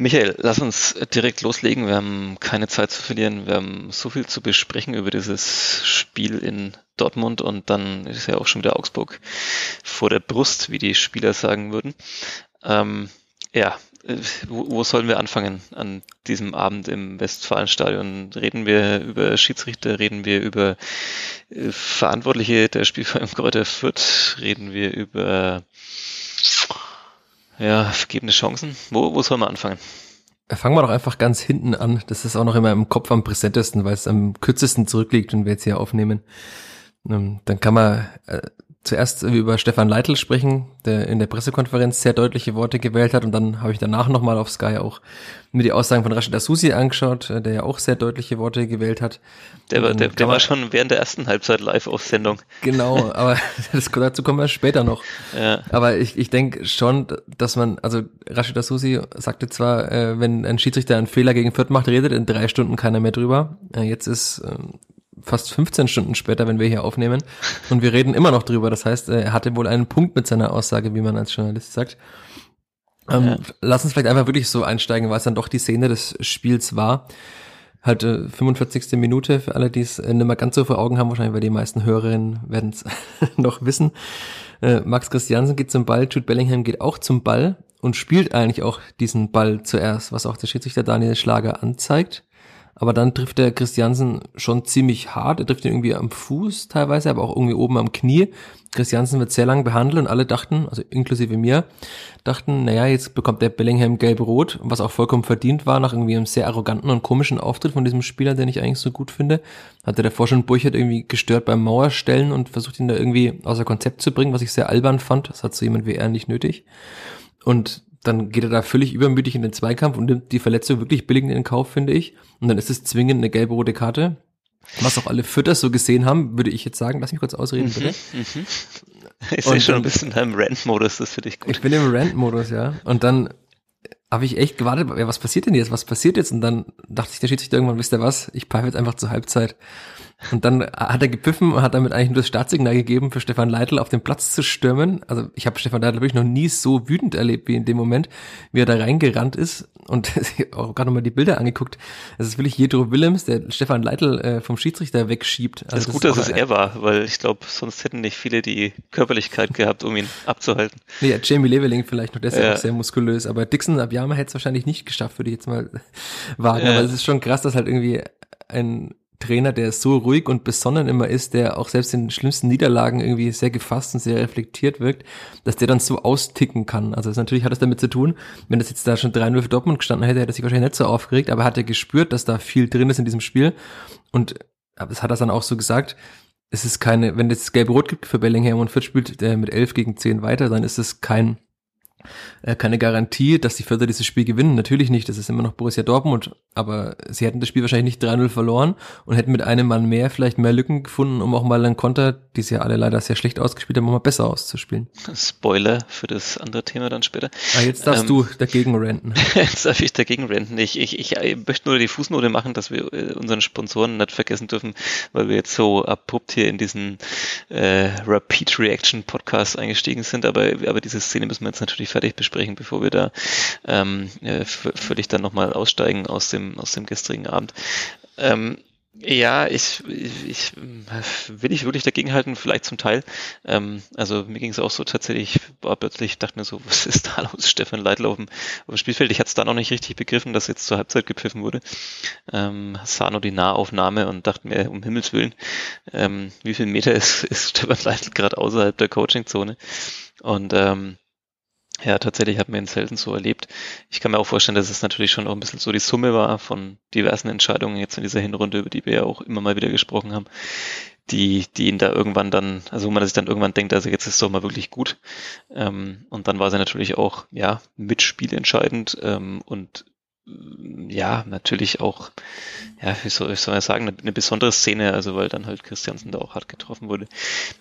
Michael, lass uns direkt loslegen. Wir haben keine Zeit zu verlieren. Wir haben so viel zu besprechen über dieses Spiel in Dortmund und dann ist ja auch schon wieder Augsburg vor der Brust, wie die Spieler sagen würden. Ähm, ja, wo, wo sollen wir anfangen an diesem Abend im Westfalenstadion? Reden wir über Schiedsrichter, reden wir über äh, Verantwortliche der Spielvereinigung Kräuter Fürth, reden wir über ja, vergebene Chancen. Wo, wo soll man anfangen? Fangen wir doch einfach ganz hinten an. Das ist auch noch immer im Kopf am präsentesten, weil es am kürzesten zurückliegt, wenn wir jetzt hier aufnehmen. Ähm, dann kann man äh, zuerst über Stefan Leitl sprechen, der in der Pressekonferenz sehr deutliche Worte gewählt hat und dann habe ich danach nochmal auf Sky auch mir die Aussagen von Rashid Asusi angeschaut, äh, der ja auch sehr deutliche Worte gewählt hat. Der war, der, der war schon während der ersten Halbzeit live auf Sendung. Genau, aber das, dazu kommen wir später noch. Ja. Aber ich, ich denke schon, dass man, also Rashid Asusi sagte zwar, äh, wenn ein Schiedsrichter einen Fehler gegen Fürth macht, redet in drei Stunden keiner mehr drüber. Äh, jetzt ist ähm, fast 15 Stunden später, wenn wir hier aufnehmen. Und wir reden immer noch drüber. Das heißt, er hatte wohl einen Punkt mit seiner Aussage, wie man als Journalist sagt. Ähm, ja. Lass uns vielleicht einfach wirklich so einsteigen, weil es dann doch die Szene des Spiels war. Halt äh, 45. Minute für alle, die es äh, nicht mehr ganz so vor Augen haben, wahrscheinlich, weil die meisten Hörerinnen werden es noch wissen. Äh, Max Christiansen geht zum Ball, Jude Bellingham geht auch zum Ball und spielt eigentlich auch diesen Ball zuerst, was auch der Schiedsrichter Daniel Schlager anzeigt. Aber dann trifft der Christiansen schon ziemlich hart. Er trifft ihn irgendwie am Fuß teilweise, aber auch irgendwie oben am Knie. Christiansen wird sehr lang behandelt und alle dachten, also inklusive mir, dachten, naja, jetzt bekommt der Bellingham gelb-rot, was auch vollkommen verdient war, nach irgendwie einem sehr arroganten und komischen Auftritt von diesem Spieler, den ich eigentlich so gut finde. Hatte der schon Burchert irgendwie gestört beim Mauerstellen und versucht ihn da irgendwie außer Konzept zu bringen, was ich sehr albern fand. Das hat so jemand wie er nicht nötig. Und dann geht er da völlig übermütig in den Zweikampf und nimmt die Verletzung wirklich billig in den Kauf, finde ich. Und dann ist es zwingend eine gelbe rote Karte. Was auch alle Fütter so gesehen haben, würde ich jetzt sagen. Lass mich kurz ausreden, mhm, bitte. Mhm. Ich sehe schon ein bisschen deinem Rant-Modus, das finde ich gut. Ich bin im Rant-Modus, ja. Und dann habe ich echt gewartet, ja, was passiert denn jetzt? Was passiert jetzt? Und dann dachte ich, der Schiedsrichter irgendwann, wisst ihr was? Ich pfeife jetzt einfach zur Halbzeit. Und dann hat er gepfiffen und hat damit eigentlich nur das Startsignal gegeben, für Stefan Leitl auf den Platz zu stürmen. Also ich habe Stefan Leitl wirklich noch nie so wütend erlebt wie in dem Moment, wie er da reingerannt ist und auch gerade nochmal die Bilder angeguckt. Es ist wirklich Jedro Willems, der Stefan Leitl äh, vom Schiedsrichter wegschiebt. Also das ist gut, dass es er war, weil ich glaube, sonst hätten nicht viele die Körperlichkeit gehabt, um ihn abzuhalten. Nee, Jamie Leveling vielleicht noch, der ist ja, ja auch sehr muskulös, aber Dixon Abiyama hätte es wahrscheinlich nicht geschafft, würde ich jetzt mal wagen. Ja. Aber es ist schon krass, dass halt irgendwie ein Trainer, der so ruhig und besonnen immer ist, der auch selbst in den schlimmsten Niederlagen irgendwie sehr gefasst und sehr reflektiert wirkt, dass der dann so austicken kann. Also das natürlich hat es damit zu tun, wenn das jetzt da schon 3-0 für Dortmund gestanden hätte, hätte er sich wahrscheinlich nicht so aufgeregt, aber er hat ja gespürt, dass da viel drin ist in diesem Spiel und das hat er dann auch so gesagt, es ist keine, wenn es gelb-rot gibt für Bellingham und Fürth spielt der mit 11 gegen 10 weiter, dann ist es kein keine Garantie, dass die Förder dieses Spiel gewinnen. Natürlich nicht, das ist immer noch Borussia Dortmund, aber sie hätten das Spiel wahrscheinlich nicht 3-0 verloren und hätten mit einem Mann mehr vielleicht mehr Lücken gefunden, um auch mal einen Konter, die sie ja alle leider sehr schlecht ausgespielt haben, um mal besser auszuspielen. Spoiler für das andere Thema dann später. Ah, jetzt darfst ähm, du dagegen renten. jetzt darf ich dagegen renten. Ich, ich, ich, ich möchte nur die Fußnote machen, dass wir äh, unseren Sponsoren nicht vergessen dürfen, weil wir jetzt so abrupt hier in diesen äh, Rapid Reaction Podcast eingestiegen sind, aber, aber diese Szene müssen wir jetzt natürlich fertig besprechen, bevor wir da ähm, äh, völlig dann nochmal aussteigen aus dem, aus dem gestrigen Abend. Ähm, ja, ich, ich, will ich wirklich dagegen halten, vielleicht zum Teil. Ähm, also mir ging es auch so tatsächlich, war plötzlich, dachte mir so, was ist da los, Stefan Leitl auf dem, auf dem Spielfeld? Ich hatte es da noch nicht richtig begriffen, dass jetzt zur Halbzeit gepfiffen wurde. Ähm, sah nur die Nahaufnahme und dachte mir, um Himmels Willen, ähm, wie viel Meter ist, ist Stefan Leitl gerade außerhalb der Coachingzone? Und ähm, ja, tatsächlich hat man ihn selten so erlebt. Ich kann mir auch vorstellen, dass es natürlich schon auch ein bisschen so die Summe war von diversen Entscheidungen jetzt in dieser Hinrunde, über die wir ja auch immer mal wieder gesprochen haben, die, die ihn da irgendwann dann, also wo man sich dann irgendwann denkt, also jetzt ist es doch mal wirklich gut. Ähm, und dann war sie natürlich auch, ja, mitspielentscheidend ähm, und ja, natürlich auch, ja, wie soll ich sagen, eine, eine, besondere Szene, also weil dann halt Christiansen da auch hart getroffen wurde.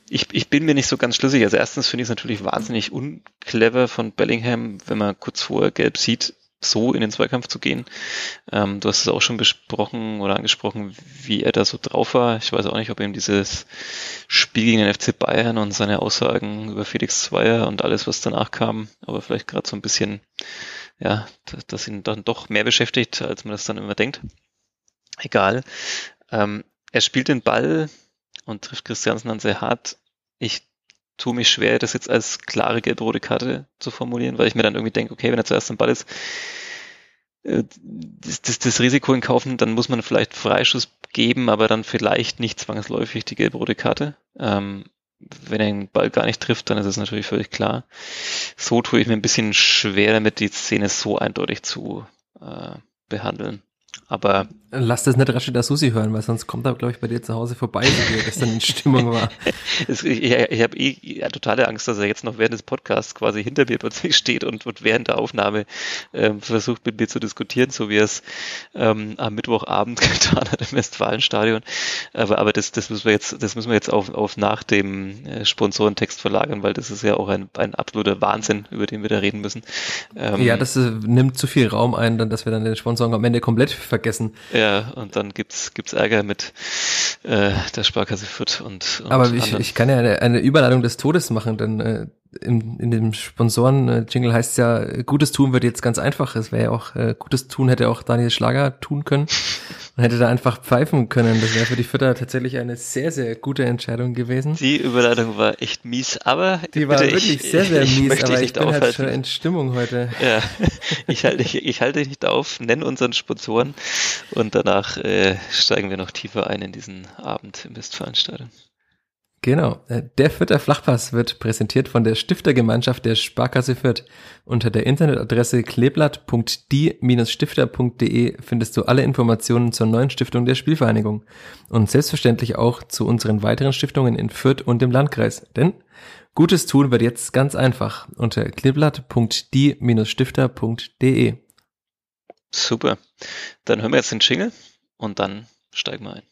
Ich, ich bin mir nicht so ganz schlüssig. Also erstens finde ich es natürlich wahnsinnig unclever von Bellingham, wenn man kurz vorher gelb sieht, so in den Zweikampf zu gehen. Ähm, du hast es auch schon besprochen oder angesprochen, wie er da so drauf war. Ich weiß auch nicht, ob ihm dieses Spiel gegen den FC Bayern und seine Aussagen über Felix Zweier und alles, was danach kam, aber vielleicht gerade so ein bisschen, ja, dass ihn dann doch mehr beschäftigt, als man das dann immer denkt. Egal. Ähm, er spielt den Ball und trifft Christiansen dann sehr hart. Ich tue mich schwer, das jetzt als klare gelb-rote Karte zu formulieren, weil ich mir dann irgendwie denke, okay, wenn er zuerst am Ball ist, äh, das, das, das Risiko in Kaufen, dann muss man vielleicht Freischuss geben, aber dann vielleicht nicht zwangsläufig die gelb-rote Karte. Ähm, wenn er den Ball gar nicht trifft, dann ist es natürlich völlig klar. So tue ich mir ein bisschen schwer damit, die Szene so eindeutig zu äh, behandeln. Aber Lass das nicht Rashida Susi hören, weil sonst kommt er, glaube ich, bei dir zu Hause vorbei, wie er gestern in Stimmung war. ich ich habe eh ja, totale Angst, dass er jetzt noch während des Podcasts quasi hinter mir plötzlich steht und, und während der Aufnahme ähm, versucht mit mir zu diskutieren, so wie er es ähm, am Mittwochabend getan hat im Westfalenstadion. Aber, aber das, das müssen wir jetzt, das müssen wir jetzt auf, auf nach dem äh, Sponsorentext verlagern, weil das ist ja auch ein, ein absoluter Wahnsinn, über den wir da reden müssen. Ähm, ja, das äh, nimmt zu viel Raum ein, dann, dass wir dann den Sponsoren am Ende komplett vergessen. Ja, und dann gibt's gibt's Ärger mit äh, der Sparkasse Fürth und, und Aber ich, ich kann ja eine, eine Überladung des Todes machen, denn äh, in, in dem Sponsoren-Jingle heißt es ja, Gutes tun wird jetzt ganz einfach. Es wäre ja auch, äh, Gutes tun hätte auch Daniel Schlager tun können und hätte da einfach pfeifen können. Das wäre für die Fütter tatsächlich eine sehr, sehr gute Entscheidung gewesen. Die Überleitung war echt mies, aber die war wirklich ich, sehr, sehr mies, ich aber ich bin aufhalten. halt schon in Stimmung heute. Ja, ich halte, ich, ich halte dich nicht auf, nenn unseren Sponsoren und danach äh, steigen wir noch tiefer ein in diesen Abend im Westfalenstadion. Genau. Äh, der Fürther Flachpass wird präsentiert von der Stiftergemeinschaft der Sparkasse Fürth. Unter der Internetadresse kleeblatt.die-stifter.de findest du alle Informationen zur neuen Stiftung der Spielvereinigung und selbstverständlich auch zu unseren weiteren Stiftungen in Fürth und im Landkreis. Denn Gutes tun wird jetzt ganz einfach unter kleeblatt.die-stifter.de. Super. Dann hören wir jetzt den Jingle und dann steigen wir ein.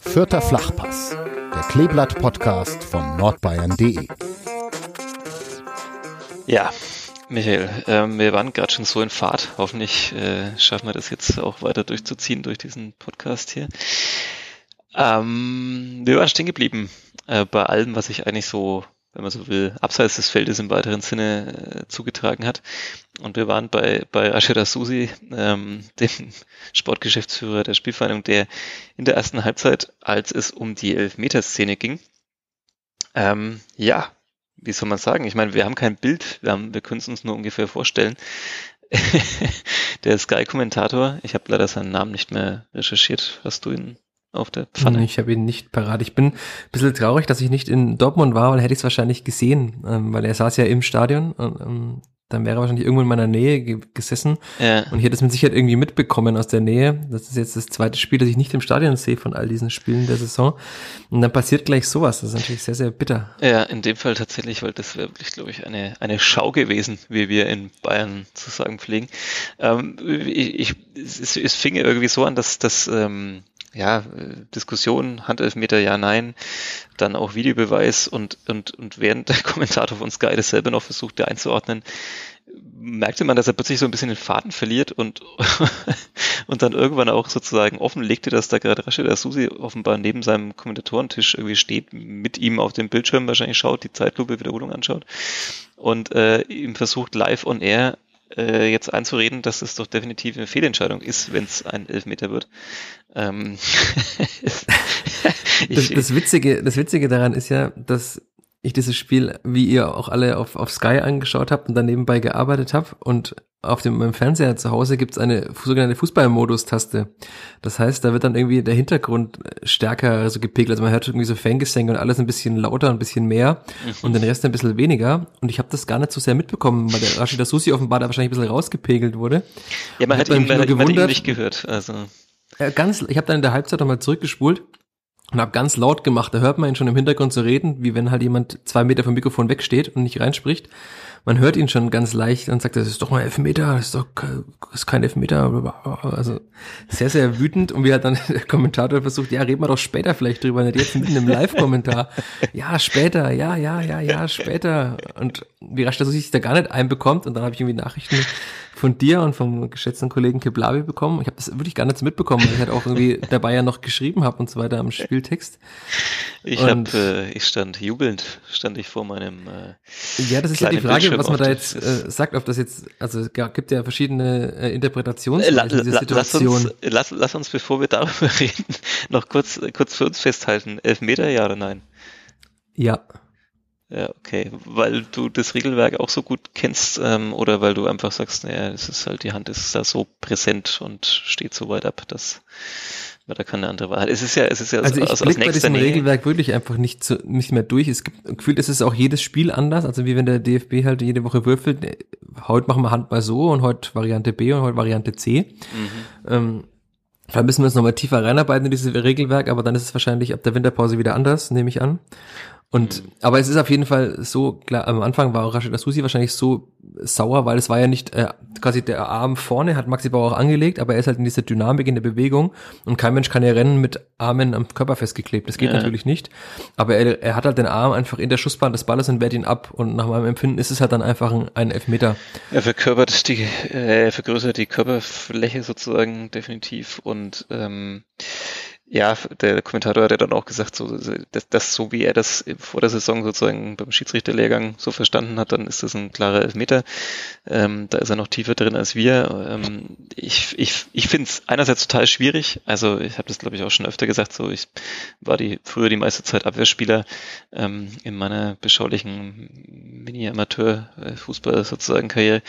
Vierter Flachpass, der Kleeblatt-Podcast von nordbayern.de. Ja, Michael, äh, wir waren gerade schon so in Fahrt. Hoffentlich äh, schaffen wir das jetzt auch weiter durchzuziehen durch diesen Podcast hier. Ähm, wir waren stehen geblieben äh, bei allem, was ich eigentlich so wenn man so will, abseits des Feldes im weiteren Sinne äh, zugetragen hat. Und wir waren bei, bei Rashida Susi, ähm, dem Sportgeschäftsführer der Spielvereinigung, der in der ersten Halbzeit, als es um die Elfmeterszene ging, ähm, ja, wie soll man sagen? Ich meine, wir haben kein Bild, wir, haben, wir können es uns nur ungefähr vorstellen. der Sky-Kommentator, ich habe leider seinen Namen nicht mehr recherchiert. Hast du ihn auf der Pfanne. Ich habe ihn nicht parat. Ich bin ein bisschen traurig, dass ich nicht in Dortmund war, weil hätte ich es wahrscheinlich gesehen, ähm, weil er saß ja im Stadion und ähm, dann wäre er wahrscheinlich irgendwo in meiner Nähe ge gesessen ja. und ich hätte es mit Sicherheit irgendwie mitbekommen aus der Nähe. Das ist jetzt das zweite Spiel, das ich nicht im Stadion sehe von all diesen Spielen der Saison. Und dann passiert gleich sowas. Das ist natürlich sehr, sehr bitter. Ja, in dem Fall tatsächlich, weil das wäre wirklich, glaube ich, eine, eine Schau gewesen, wie wir in Bayern zu sagen pflegen. Ähm, ich, ich, es, es fing irgendwie so an, dass, dass ähm, ja, Diskussion, Handelfmeter, ja, nein, dann auch Videobeweis und, und, und während der Kommentator von Sky das selber noch versuchte einzuordnen, merkte man, dass er plötzlich so ein bisschen den Faden verliert und, und dann irgendwann auch sozusagen offenlegte, dass da gerade Rashid Susi offenbar neben seinem Kommentatorentisch irgendwie steht, mit ihm auf dem Bildschirm wahrscheinlich schaut, die Zeitlupe Wiederholung anschaut und äh, ihm versucht live on air äh, jetzt einzureden, dass es doch definitiv eine Fehlentscheidung ist, wenn es ein Elfmeter wird. Ähm, das, das, Witzige, das Witzige daran ist ja, dass ich dieses Spiel, wie ihr auch alle auf, auf Sky angeschaut habt und dann nebenbei gearbeitet habt und auf dem meinem Fernseher zu Hause gibt's eine sogenannte Fußballmodus-Taste. Das heißt, da wird dann irgendwie der Hintergrund stärker so gepegelt. Also man hört irgendwie so Fangesänge und alles ein bisschen lauter, ein bisschen mehr mhm. und den Rest ein bisschen weniger. Und ich habe das gar nicht so sehr mitbekommen, weil der Rashida Susi offenbar da wahrscheinlich ein bisschen rausgepegelt wurde. Ja, man hat ihn, man, gewundert, man hat ihn nicht gehört. Also. Ja, ganz, ich habe dann in der Halbzeit nochmal zurückgespult und habe ganz laut gemacht. Da hört man ihn schon im Hintergrund so reden, wie wenn halt jemand zwei Meter vom Mikrofon wegsteht und nicht reinspricht. Man hört ihn schon ganz leicht und sagt, das ist doch mal Elfmeter, das ist doch das ist kein Elfmeter. Also sehr, sehr wütend. Und wie hat dann der Kommentator versucht, ja, reden wir doch später vielleicht drüber, nicht jetzt mitten im Live-Kommentar. Ja, später, ja, ja, ja, ja, später. Und wie rasch, dass er sich da gar nicht einbekommt. Und dann habe ich irgendwie Nachrichten von dir und vom geschätzten Kollegen Keblavi bekommen. Ich habe das wirklich gar nicht mitbekommen, weil ich halt auch irgendwie dabei ja noch geschrieben habe und so weiter am Spieltext. Ich hab, äh, ich stand jubelnd, stand ich vor meinem äh, Ja, das ist ja die Frage, was man da jetzt äh, sagt, ob das jetzt, also es gibt ja verschiedene äh, Interpretationsweisen äh, la, la, Situation. Lass uns, lass, lass uns, bevor wir darüber reden, noch kurz, kurz für uns festhalten. Elfmeter, ja oder nein? Ja. Ja, okay. Weil du das Regelwerk auch so gut kennst ähm, oder weil du einfach sagst, naja, es ist halt, die Hand ist da so präsent und steht so weit ab, dass da keine andere Wahl. Es ist ja, es ist ja also ich aus, aus bei diesem Nähe. Regelwerk wirklich einfach nicht, zu, nicht mehr durch. Es gibt gefühlt, es ist auch jedes Spiel anders. Also wie wenn der DFB halt jede Woche würfelt, äh, heute machen wir Handball so und heute Variante B und heute Variante C. Mhm. Ähm, da müssen wir uns nochmal tiefer reinarbeiten in dieses Regelwerk, aber dann ist es wahrscheinlich ab der Winterpause wieder anders, nehme ich an. Und, mhm. aber es ist auf jeden Fall so, klar, am Anfang war Rashid Susi wahrscheinlich so sauer, weil es war ja nicht, äh, quasi der Arm vorne hat Maxi Bauer auch angelegt, aber er ist halt in dieser Dynamik in der Bewegung und kein Mensch kann ja rennen mit Armen am Körper festgeklebt. Das geht ja. natürlich nicht. Aber er, er hat halt den Arm einfach in der Schussbahn des Balles und wehrt ihn ab und nach meinem Empfinden ist es halt dann einfach ein, ein Elfmeter. Er verkörpert die, äh, er vergrößert die Körperfläche sozusagen definitiv und ähm, ja, der Kommentator hat ja dann auch gesagt, so, dass, dass so wie er das vor der Saison sozusagen beim Schiedsrichterlehrgang so verstanden hat, dann ist das ein klarer Elfmeter. Ähm, da ist er noch tiefer drin als wir. Ähm, ich ich, ich finde es einerseits total schwierig. Also ich habe das, glaube ich, auch schon öfter gesagt. So, ich war die früher die meiste Zeit Abwehrspieler ähm, in meiner beschaulichen Mini-Amateur-Fußball sozusagen Karriere.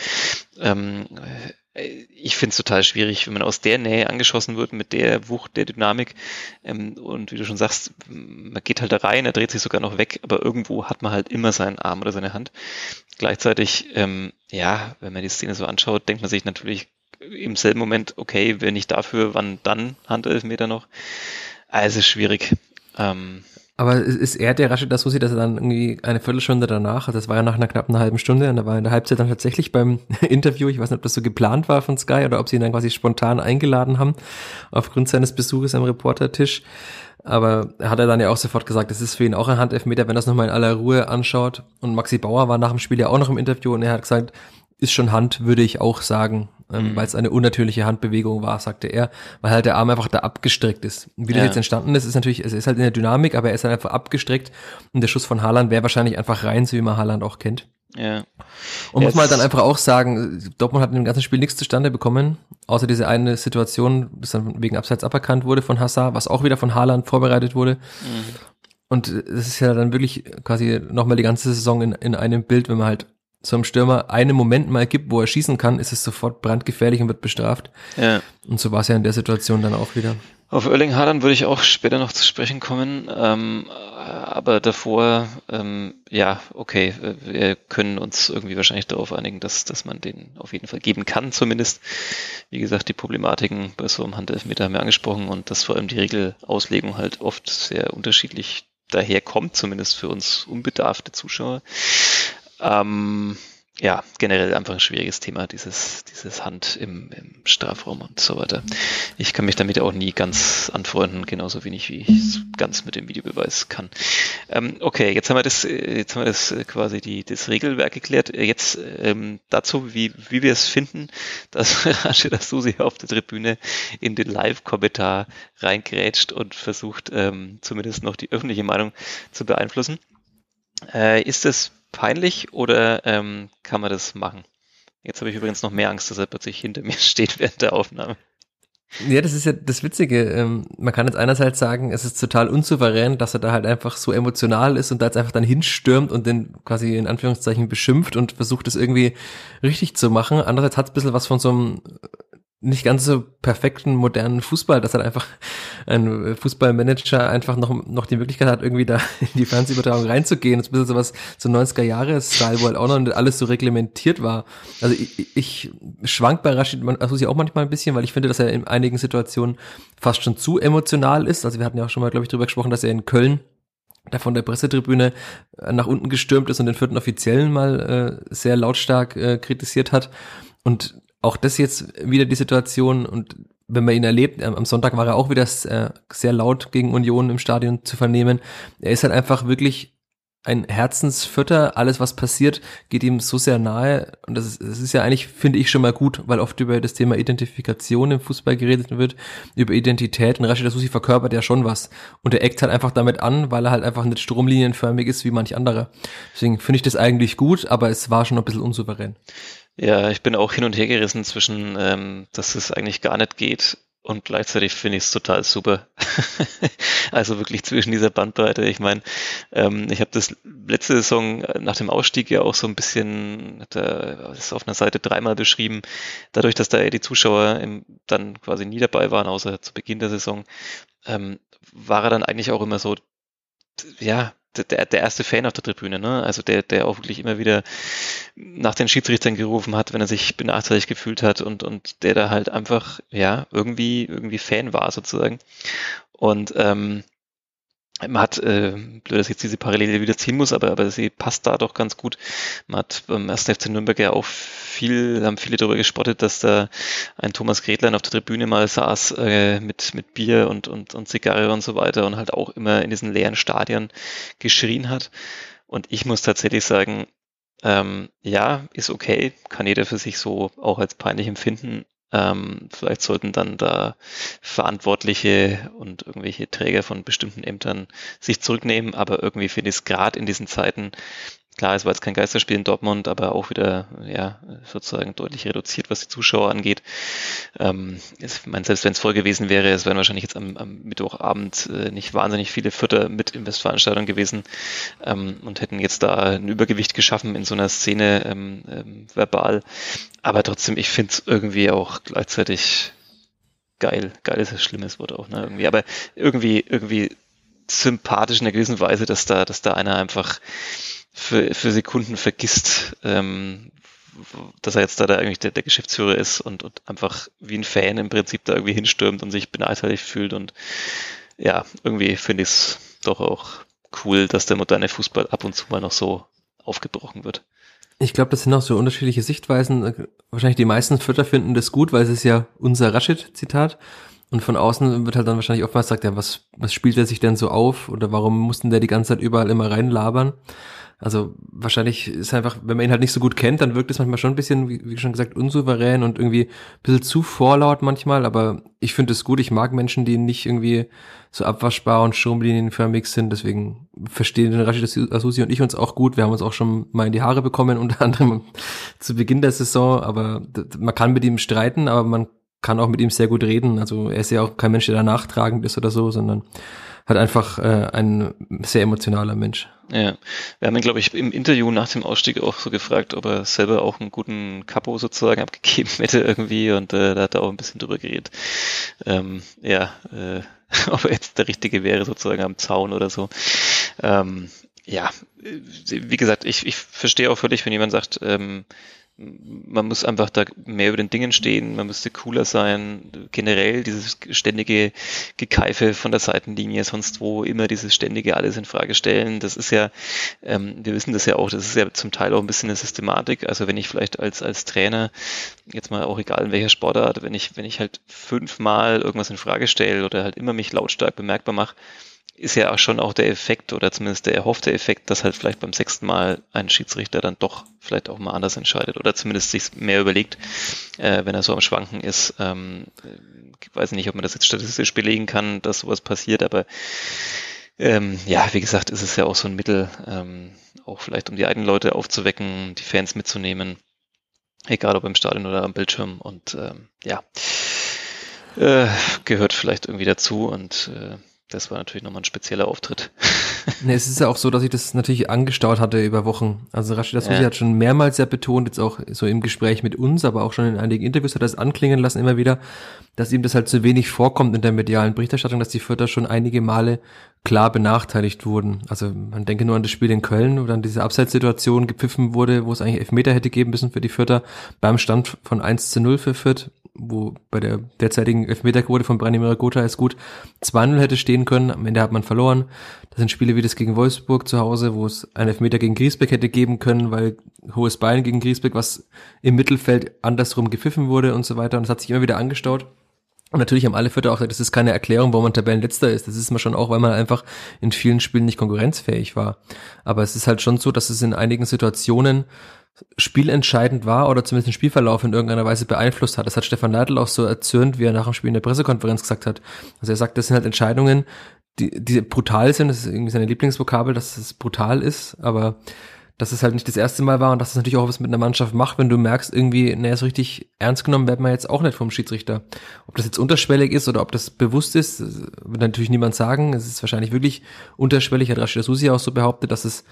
Ähm, äh, ich finde es total schwierig, wenn man aus der Nähe angeschossen wird, mit der Wucht, der Dynamik. Ähm, und wie du schon sagst, man geht halt da rein, er dreht sich sogar noch weg, aber irgendwo hat man halt immer seinen Arm oder seine Hand. Gleichzeitig, ähm, ja, wenn man die Szene so anschaut, denkt man sich natürlich im selben Moment, okay, wenn nicht dafür, wann dann Handelfmeter noch? Also schwierig. Ähm, aber ist er der Rasche so sieht, dass er dann irgendwie eine Viertelstunde danach, also das war ja nach einer knappen halben Stunde, und da war in der Halbzeit dann tatsächlich beim Interview, ich weiß nicht, ob das so geplant war von Sky oder ob sie ihn dann quasi spontan eingeladen haben, aufgrund seines Besuches am Reportertisch. Aber hat er dann ja auch sofort gesagt, das ist für ihn auch ein Handelfmeter, wenn er das nochmal in aller Ruhe anschaut. Und Maxi Bauer war nach dem Spiel ja auch noch im Interview und er hat gesagt, ist schon Hand, würde ich auch sagen, ähm, mhm. weil es eine unnatürliche Handbewegung war, sagte er, weil halt der Arm einfach da abgestreckt ist. Und wie das jetzt entstanden ist, ist natürlich, es ist halt in der Dynamik, aber er ist halt einfach abgestreckt und der Schuss von Haaland wäre wahrscheinlich einfach rein, so wie man Haaland auch kennt. Ja. Und muss man halt dann einfach auch sagen, Dortmund hat in dem ganzen Spiel nichts zustande bekommen, außer diese eine Situation, das dann wegen Abseits aberkannt wurde von Hazard, was auch wieder von Haaland vorbereitet wurde. Mhm. Und es ist ja dann wirklich quasi nochmal die ganze Saison in, in einem Bild, wenn man halt so einem Stürmer einen Moment mal gibt, wo er schießen kann, ist es sofort brandgefährlich und wird bestraft. Ja. Und so war es ja in der Situation dann auch wieder. Auf Erling Haaland würde ich auch später noch zu sprechen kommen, ähm, aber davor, ähm, ja, okay, wir können uns irgendwie wahrscheinlich darauf einigen, dass, dass man den auf jeden Fall geben kann, zumindest. Wie gesagt, die Problematiken bei so einem Handelfmeter haben wir angesprochen und dass vor allem die Regelauslegung halt oft sehr unterschiedlich daherkommt, zumindest für uns unbedarfte Zuschauer. Ähm, ja, generell einfach ein schwieriges Thema, dieses, dieses Hand im, im Strafraum und so weiter. Ich kann mich damit auch nie ganz anfreunden, genauso wenig wie ich es ganz mit dem Videobeweis kann. Ähm, okay, jetzt haben wir das, jetzt haben wir das äh, quasi die, das Regelwerk geklärt. Jetzt ähm, dazu, wie, wie wir es finden, dass Rashida Susi auf der Tribüne in den Live-Kommentar reingrätscht und versucht, ähm, zumindest noch die öffentliche Meinung zu beeinflussen. Äh, ist es peinlich oder ähm, kann man das machen? Jetzt habe ich übrigens noch mehr Angst, dass er plötzlich hinter mir steht während der Aufnahme. Ja, das ist ja das Witzige. Ähm, man kann jetzt einerseits sagen, es ist total unsouverän, dass er da halt einfach so emotional ist und da jetzt einfach dann hinstürmt und den quasi in Anführungszeichen beschimpft und versucht es irgendwie richtig zu machen. Andererseits hat es ein bisschen was von so einem nicht ganz so perfekten modernen Fußball, dass halt einfach ein Fußballmanager einfach noch, noch die Möglichkeit hat, irgendwie da in die Fernsehübertragung reinzugehen. Das ist ein bisschen sowas, so 90er Jahre Style, wo halt auch noch alles so reglementiert war. Also ich, ich schwank bei Rashid Asusi auch manchmal ein bisschen, weil ich finde, dass er in einigen Situationen fast schon zu emotional ist. Also wir hatten ja auch schon mal, glaube ich, drüber gesprochen, dass er in Köln da von der Pressetribüne äh, nach unten gestürmt ist und den vierten Offiziellen mal äh, sehr lautstark äh, kritisiert hat. Und auch das jetzt wieder die Situation und wenn man ihn erlebt, am Sonntag war er auch wieder sehr, sehr laut gegen Union im Stadion zu vernehmen. Er ist halt einfach wirklich ein Herzensfütter. Alles, was passiert, geht ihm so sehr nahe. Und das ist, das ist ja eigentlich, finde ich, schon mal gut, weil oft über das Thema Identifikation im Fußball geredet wird, über Identität. Und Rashid Susi verkörpert ja schon was. Und er eckt halt einfach damit an, weil er halt einfach nicht stromlinienförmig ist wie manch andere. Deswegen finde ich das eigentlich gut, aber es war schon ein bisschen unsouverän. Ja, ich bin auch hin und her gerissen zwischen, ähm, dass es eigentlich gar nicht geht und gleichzeitig finde ich es total super. also wirklich zwischen dieser Bandbreite. Ich meine, ähm, ich habe das letzte Saison nach dem Ausstieg ja auch so ein bisschen, das ist auf einer Seite dreimal beschrieben, dadurch, dass da die Zuschauer im, dann quasi nie dabei waren, außer zu Beginn der Saison, ähm, war er dann eigentlich auch immer so, ja, der, der erste Fan auf der Tribüne, ne? Also der, der auch wirklich immer wieder nach den Schiedsrichtern gerufen hat, wenn er sich benachteiligt gefühlt hat und, und der da halt einfach, ja, irgendwie, irgendwie Fan war sozusagen. Und ähm, man hat, äh, blöd, dass jetzt diese Parallele wieder ziehen muss, aber, aber sie passt da doch ganz gut. Man hat beim ersten FC Nürnberg ja auch viel, haben viele darüber gespottet, dass da ein Thomas Gretlein auf der Tribüne mal saß äh, mit, mit Bier und, und, und Zigarre und so weiter und halt auch immer in diesen leeren Stadien geschrien hat. Und ich muss tatsächlich sagen, ähm, ja, ist okay, kann jeder für sich so auch als peinlich empfinden, ähm, vielleicht sollten dann da Verantwortliche und irgendwelche Träger von bestimmten Ämtern sich zurücknehmen, aber irgendwie finde ich es gerade in diesen Zeiten Klar, es war jetzt kein Geisterspiel in Dortmund, aber auch wieder, ja, sozusagen deutlich reduziert, was die Zuschauer angeht. Ähm, ich meine, selbst wenn es voll gewesen wäre, es wären wahrscheinlich jetzt am, am Mittwochabend äh, nicht wahnsinnig viele Vierter mit im Westfalenstadion gewesen ähm, und hätten jetzt da ein Übergewicht geschaffen in so einer Szene ähm, ähm, verbal. Aber trotzdem, ich finde es irgendwie auch gleichzeitig geil. Geil ist ein schlimmes Wort auch, ne? Irgendwie. Aber irgendwie, irgendwie sympathisch in einer gewissen Weise, dass da, dass da einer einfach für, für Sekunden vergisst, ähm, dass er jetzt da, da eigentlich der, der Geschäftsführer ist und, und einfach wie ein Fan im Prinzip da irgendwie hinstürmt und sich benachteiligt fühlt. Und ja, irgendwie finde ich es doch auch cool, dass der moderne Fußball ab und zu mal noch so aufgebrochen wird. Ich glaube, das sind auch so unterschiedliche Sichtweisen. Wahrscheinlich die meisten Vierter finden das gut, weil es ist ja unser Rashid-Zitat. Und von außen wird halt dann wahrscheinlich oftmals gesagt, ja, was, was spielt er sich denn so auf? Oder warum mussten der die ganze Zeit überall immer reinlabern? Also wahrscheinlich ist einfach, wenn man ihn halt nicht so gut kennt, dann wirkt es manchmal schon ein bisschen, wie schon gesagt, unsouverän und irgendwie ein bisschen zu vorlaut manchmal, aber ich finde es gut. Ich mag Menschen, die nicht irgendwie so abwaschbar und stromlinienförmig sind. Deswegen verstehen den Rashid Asusi und ich uns auch gut. Wir haben uns auch schon mal in die Haare bekommen, unter anderem zu Beginn der Saison. Aber man kann mit ihm streiten, aber man kann auch mit ihm sehr gut reden. Also er ist ja auch kein Mensch, der da nachtragend ist oder so, sondern halt einfach äh, ein sehr emotionaler Mensch. Ja, wir haben ihn, glaube ich, im Interview nach dem Ausstieg auch so gefragt, ob er selber auch einen guten Kapo sozusagen abgegeben hätte irgendwie und äh, da hat er auch ein bisschen drüber geredet. Ähm, ja, äh, ob er jetzt der Richtige wäre sozusagen am Zaun oder so. Ähm, ja, wie gesagt, ich, ich verstehe auch völlig, wenn jemand sagt, ähm, man muss einfach da mehr über den Dingen stehen, man müsste cooler sein. Generell dieses ständige Gekeife von der Seitenlinie, sonst wo immer dieses ständige alles in Frage stellen. Das ist ja, ähm, wir wissen das ja auch, das ist ja zum Teil auch ein bisschen eine Systematik. Also wenn ich vielleicht als, als Trainer, jetzt mal auch egal in welcher Sportart, wenn ich, wenn ich halt fünfmal irgendwas in Frage stelle oder halt immer mich lautstark bemerkbar mache, ist ja auch schon auch der Effekt oder zumindest der erhoffte Effekt, dass halt vielleicht beim sechsten Mal ein Schiedsrichter dann doch vielleicht auch mal anders entscheidet oder zumindest sich mehr überlegt, äh, wenn er so am Schwanken ist. Ähm, ich weiß nicht, ob man das jetzt statistisch belegen kann, dass sowas passiert, aber ähm, ja, wie gesagt, ist es ja auch so ein Mittel, ähm, auch vielleicht um die eigenen Leute aufzuwecken, die Fans mitzunehmen, egal ob im Stadion oder am Bildschirm und ähm, ja, äh, gehört vielleicht irgendwie dazu und äh, das war natürlich nochmal ein spezieller Auftritt. nee, es ist ja auch so, dass ich das natürlich angestaut hatte über Wochen. Also Rashid Asusi ja. hat schon mehrmals ja betont, jetzt auch so im Gespräch mit uns, aber auch schon in einigen Interviews hat er es anklingen lassen immer wieder, dass ihm das halt zu wenig vorkommt in der medialen Berichterstattung, dass die Vierter schon einige Male klar benachteiligt wurden. Also man denke nur an das Spiel in Köln, wo dann diese Abseitssituation gepfiffen wurde, wo es eigentlich Elfmeter hätte geben müssen für die Vierter beim Stand von 1 zu 0 für Fürth, wo bei der derzeitigen Elfmeterquote von Branimir Gotha ist gut 2-0 hätte stehen können. Am Ende hat man verloren. Das sind Spiele wie das gegen Wolfsburg zu Hause, wo es einen Elfmeter gegen Griesbeck hätte geben können, weil hohes Bein gegen Griesbeck, was im Mittelfeld andersrum gepfiffen wurde und so weiter. Und es hat sich immer wieder angestaut. Und natürlich haben alle Vierter auch gesagt, das ist keine Erklärung, warum man Tabellenletzter ist. Das ist man schon auch, weil man einfach in vielen Spielen nicht konkurrenzfähig war. Aber es ist halt schon so, dass es in einigen Situationen spielentscheidend war oder zumindest den Spielverlauf in irgendeiner Weise beeinflusst hat. Das hat Stefan Neidl auch so erzürnt, wie er nach dem Spiel in der Pressekonferenz gesagt hat. Also er sagt, das sind halt Entscheidungen, die, die brutal sind. Das ist irgendwie seine Lieblingsvokabel, dass es brutal ist, aber dass es halt nicht das erste Mal war und dass es natürlich auch was mit einer Mannschaft macht, wenn du merkst, irgendwie, naja, so richtig ernst genommen wird man jetzt auch nicht vom Schiedsrichter. Ob das jetzt unterschwellig ist oder ob das bewusst ist, wird natürlich niemand sagen. Es ist wahrscheinlich wirklich unterschwellig, hat Rashida Susi auch so behauptet, dass es,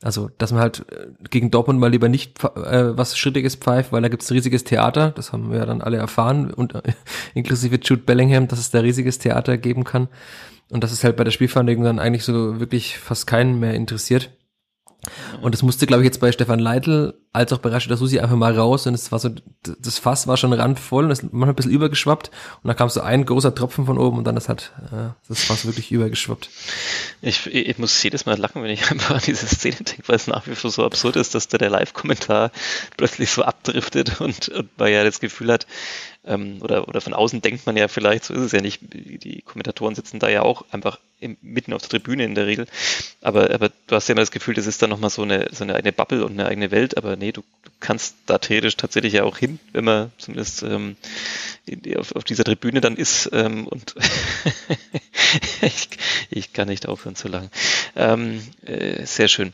also, dass man halt äh, gegen Dortmund mal lieber nicht äh, was Schrittiges pfeift, weil da gibt's ein riesiges Theater, das haben wir ja dann alle erfahren, und äh, inklusive Jude Bellingham, dass es da riesiges Theater geben kann. Und dass es halt bei der Spielverhandlung dann eigentlich so wirklich fast keinen mehr interessiert. Und das musste, glaube ich, jetzt bei Stefan Leitl als auch bei Rashida Susi einfach mal raus und es war so, das Fass war schon randvoll und es manchmal ein bisschen übergeschwappt und da kam so ein großer Tropfen von oben und dann das hat äh, das Fass wirklich übergeschwappt. Ich, ich muss jedes Mal lachen, wenn ich einfach an diese Szene denke, weil es nach wie vor so absurd ist, dass da der Live-Kommentar plötzlich so abdriftet und, und man ja das Gefühl hat, ähm, oder, oder von außen denkt man ja vielleicht, so ist es ja nicht, die Kommentatoren sitzen da ja auch einfach im, mitten auf der Tribüne in der Regel, aber, aber du hast ja immer das Gefühl, das ist dann nochmal so eine, so eine eigene Bubble und eine eigene Welt, aber nee, du, du kannst da theoretisch tatsächlich ja auch hin, wenn man zumindest ähm, auf, auf dieser Tribüne dann ist ähm, und ich, ich kann nicht aufhören zu lachen. Ähm, äh, sehr schön.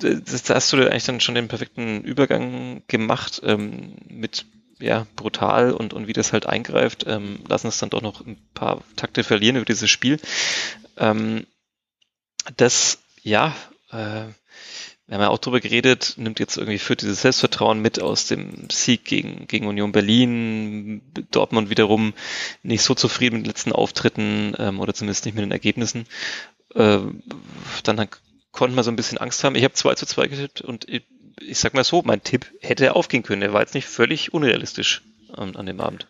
Da hast du eigentlich dann schon den perfekten Übergang gemacht ähm, mit ja, brutal und, und wie das halt eingreift, ähm, lassen uns dann doch noch ein paar Takte verlieren über dieses Spiel. Ähm, das, ja, äh, wir haben ja auch drüber geredet, nimmt jetzt irgendwie führt dieses Selbstvertrauen mit aus dem Sieg gegen, gegen Union Berlin, Dortmund wiederum nicht so zufrieden mit den letzten Auftritten ähm, oder zumindest nicht mit den Ergebnissen. Äh, dann konnte man so ein bisschen Angst haben. Ich habe 2 zu 2 getippt und ich, sag mal so, mein Tipp hätte aufgehen können. Er war jetzt nicht völlig unrealistisch an, an dem Abend.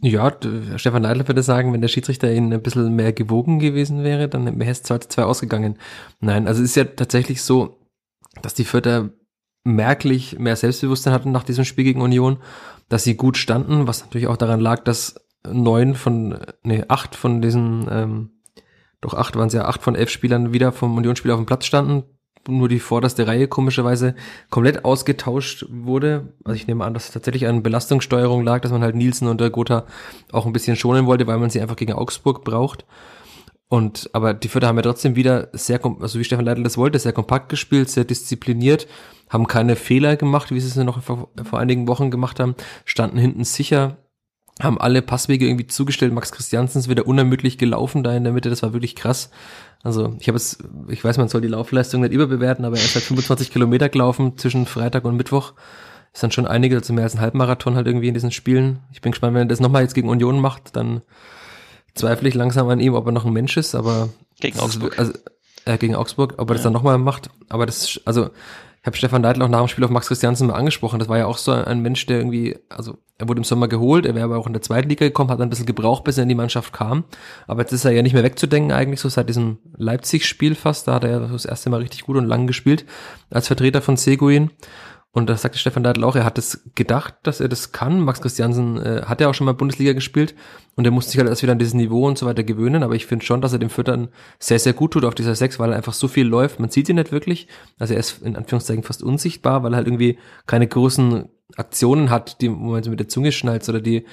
Ja, Stefan Neidler würde sagen, wenn der Schiedsrichter ihn ein bisschen mehr gewogen gewesen wäre, dann wäre es 2 zu 2 ausgegangen. Nein, also es ist ja tatsächlich so, dass die Vierter merklich mehr Selbstbewusstsein hatten nach diesem Spiel gegen Union, dass sie gut standen, was natürlich auch daran lag, dass neun von, nee, acht von diesen, ähm, doch acht waren es ja, acht von elf Spielern wieder vom Unionsspiel auf dem Platz standen. Nur die vorderste Reihe komischerweise komplett ausgetauscht wurde. Also ich nehme an, dass es tatsächlich an Belastungssteuerung lag, dass man halt Nielsen und der Gotha auch ein bisschen schonen wollte, weil man sie einfach gegen Augsburg braucht. Und, aber die Vierter haben ja trotzdem wieder sehr, also wie Stefan Leitl das wollte, sehr kompakt gespielt, sehr diszipliniert, haben keine Fehler gemacht, wie sie es noch vor, vor einigen Wochen gemacht haben, standen hinten sicher, haben alle Passwege irgendwie zugestellt. Max Christiansen ist wieder unermüdlich gelaufen da in der Mitte, das war wirklich krass. Also ich habe es, ich weiß, man soll die Laufleistung nicht überbewerten, aber er ist halt 25 Kilometer gelaufen zwischen Freitag und Mittwoch. Ist dann schon einige, also mehr als ein Halbmarathon halt irgendwie in diesen Spielen. Ich bin gespannt, wenn er das nochmal jetzt gegen Union macht, dann zweifle ich langsam an ihm, ob er noch ein Mensch ist, aber gegen Augsburg. Ist, also, äh, gegen Augsburg, ob er ja. das dann nochmal macht. Aber das, ist, also ich habe Stefan Neidl auch nach dem Spiel auf Max Christiansen mal angesprochen. Das war ja auch so ein Mensch, der irgendwie, also er wurde im Sommer geholt, er wäre aber auch in der zweiten Liga gekommen, hat ein bisschen gebraucht, bis er in die Mannschaft kam. Aber jetzt ist er ja nicht mehr wegzudenken eigentlich, so seit diesem Leipzig-Spiel fast. Da hat er das erste Mal richtig gut und lang gespielt als Vertreter von Seguin. Und da sagte Stefan Neidl auch, er hat es gedacht, dass er das kann. Max Christiansen äh, hat ja auch schon mal Bundesliga gespielt und er musste sich halt erst wieder an dieses Niveau und so weiter gewöhnen. Aber ich finde schon, dass er dem Füttern sehr, sehr gut tut auf dieser Sechs, weil er einfach so viel läuft. Man sieht ihn nicht wirklich. Also er ist in Anführungszeichen fast unsichtbar, weil er halt irgendwie keine großen Aktionen hat, die, wo man so mit der Zunge schnallt oder die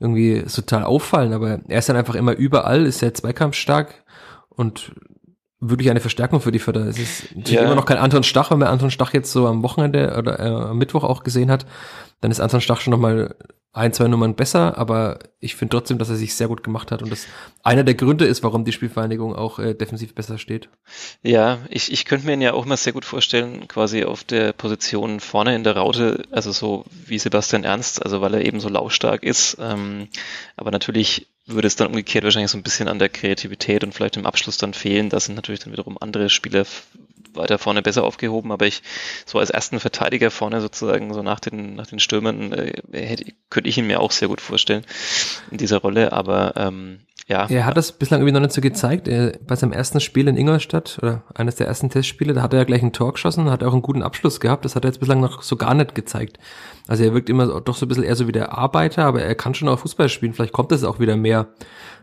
irgendwie total auffallen. Aber er ist dann einfach immer überall, ist sehr zweikampfstark und wirklich eine Verstärkung für die Förder. Es ist ja. immer noch kein Anton Stach, wenn man Anton Stach jetzt so am Wochenende oder äh, am Mittwoch auch gesehen hat, dann ist Anton Stach schon nochmal ein, zwei Nummern besser, aber ich finde trotzdem, dass er sich sehr gut gemacht hat und das einer der Gründe ist, warum die Spielvereinigung auch äh, defensiv besser steht. Ja, ich, ich könnte mir ihn ja auch mal sehr gut vorstellen, quasi auf der Position vorne in der Raute, also so wie Sebastian Ernst, also weil er eben so laufstark ist. Ähm, aber natürlich würde es dann umgekehrt wahrscheinlich so ein bisschen an der Kreativität und vielleicht im Abschluss dann fehlen. Da sind natürlich dann wiederum andere Spieler weiter vorne besser aufgehoben, aber ich so als ersten Verteidiger vorne sozusagen so nach den nach den Stürmern äh, hätte, könnte ich ihn mir auch sehr gut vorstellen in dieser Rolle, aber ähm, ja. Er hat das bislang irgendwie noch nicht so gezeigt. Er, bei seinem ersten Spiel in Ingolstadt oder eines der ersten Testspiele, da hat er ja gleich ein Tor geschossen, hat auch einen guten Abschluss gehabt. Das hat er jetzt bislang noch so gar nicht gezeigt. Also er wirkt immer doch so ein bisschen eher so wie der Arbeiter, aber er kann schon auch Fußball spielen. Vielleicht kommt es auch wieder mehr.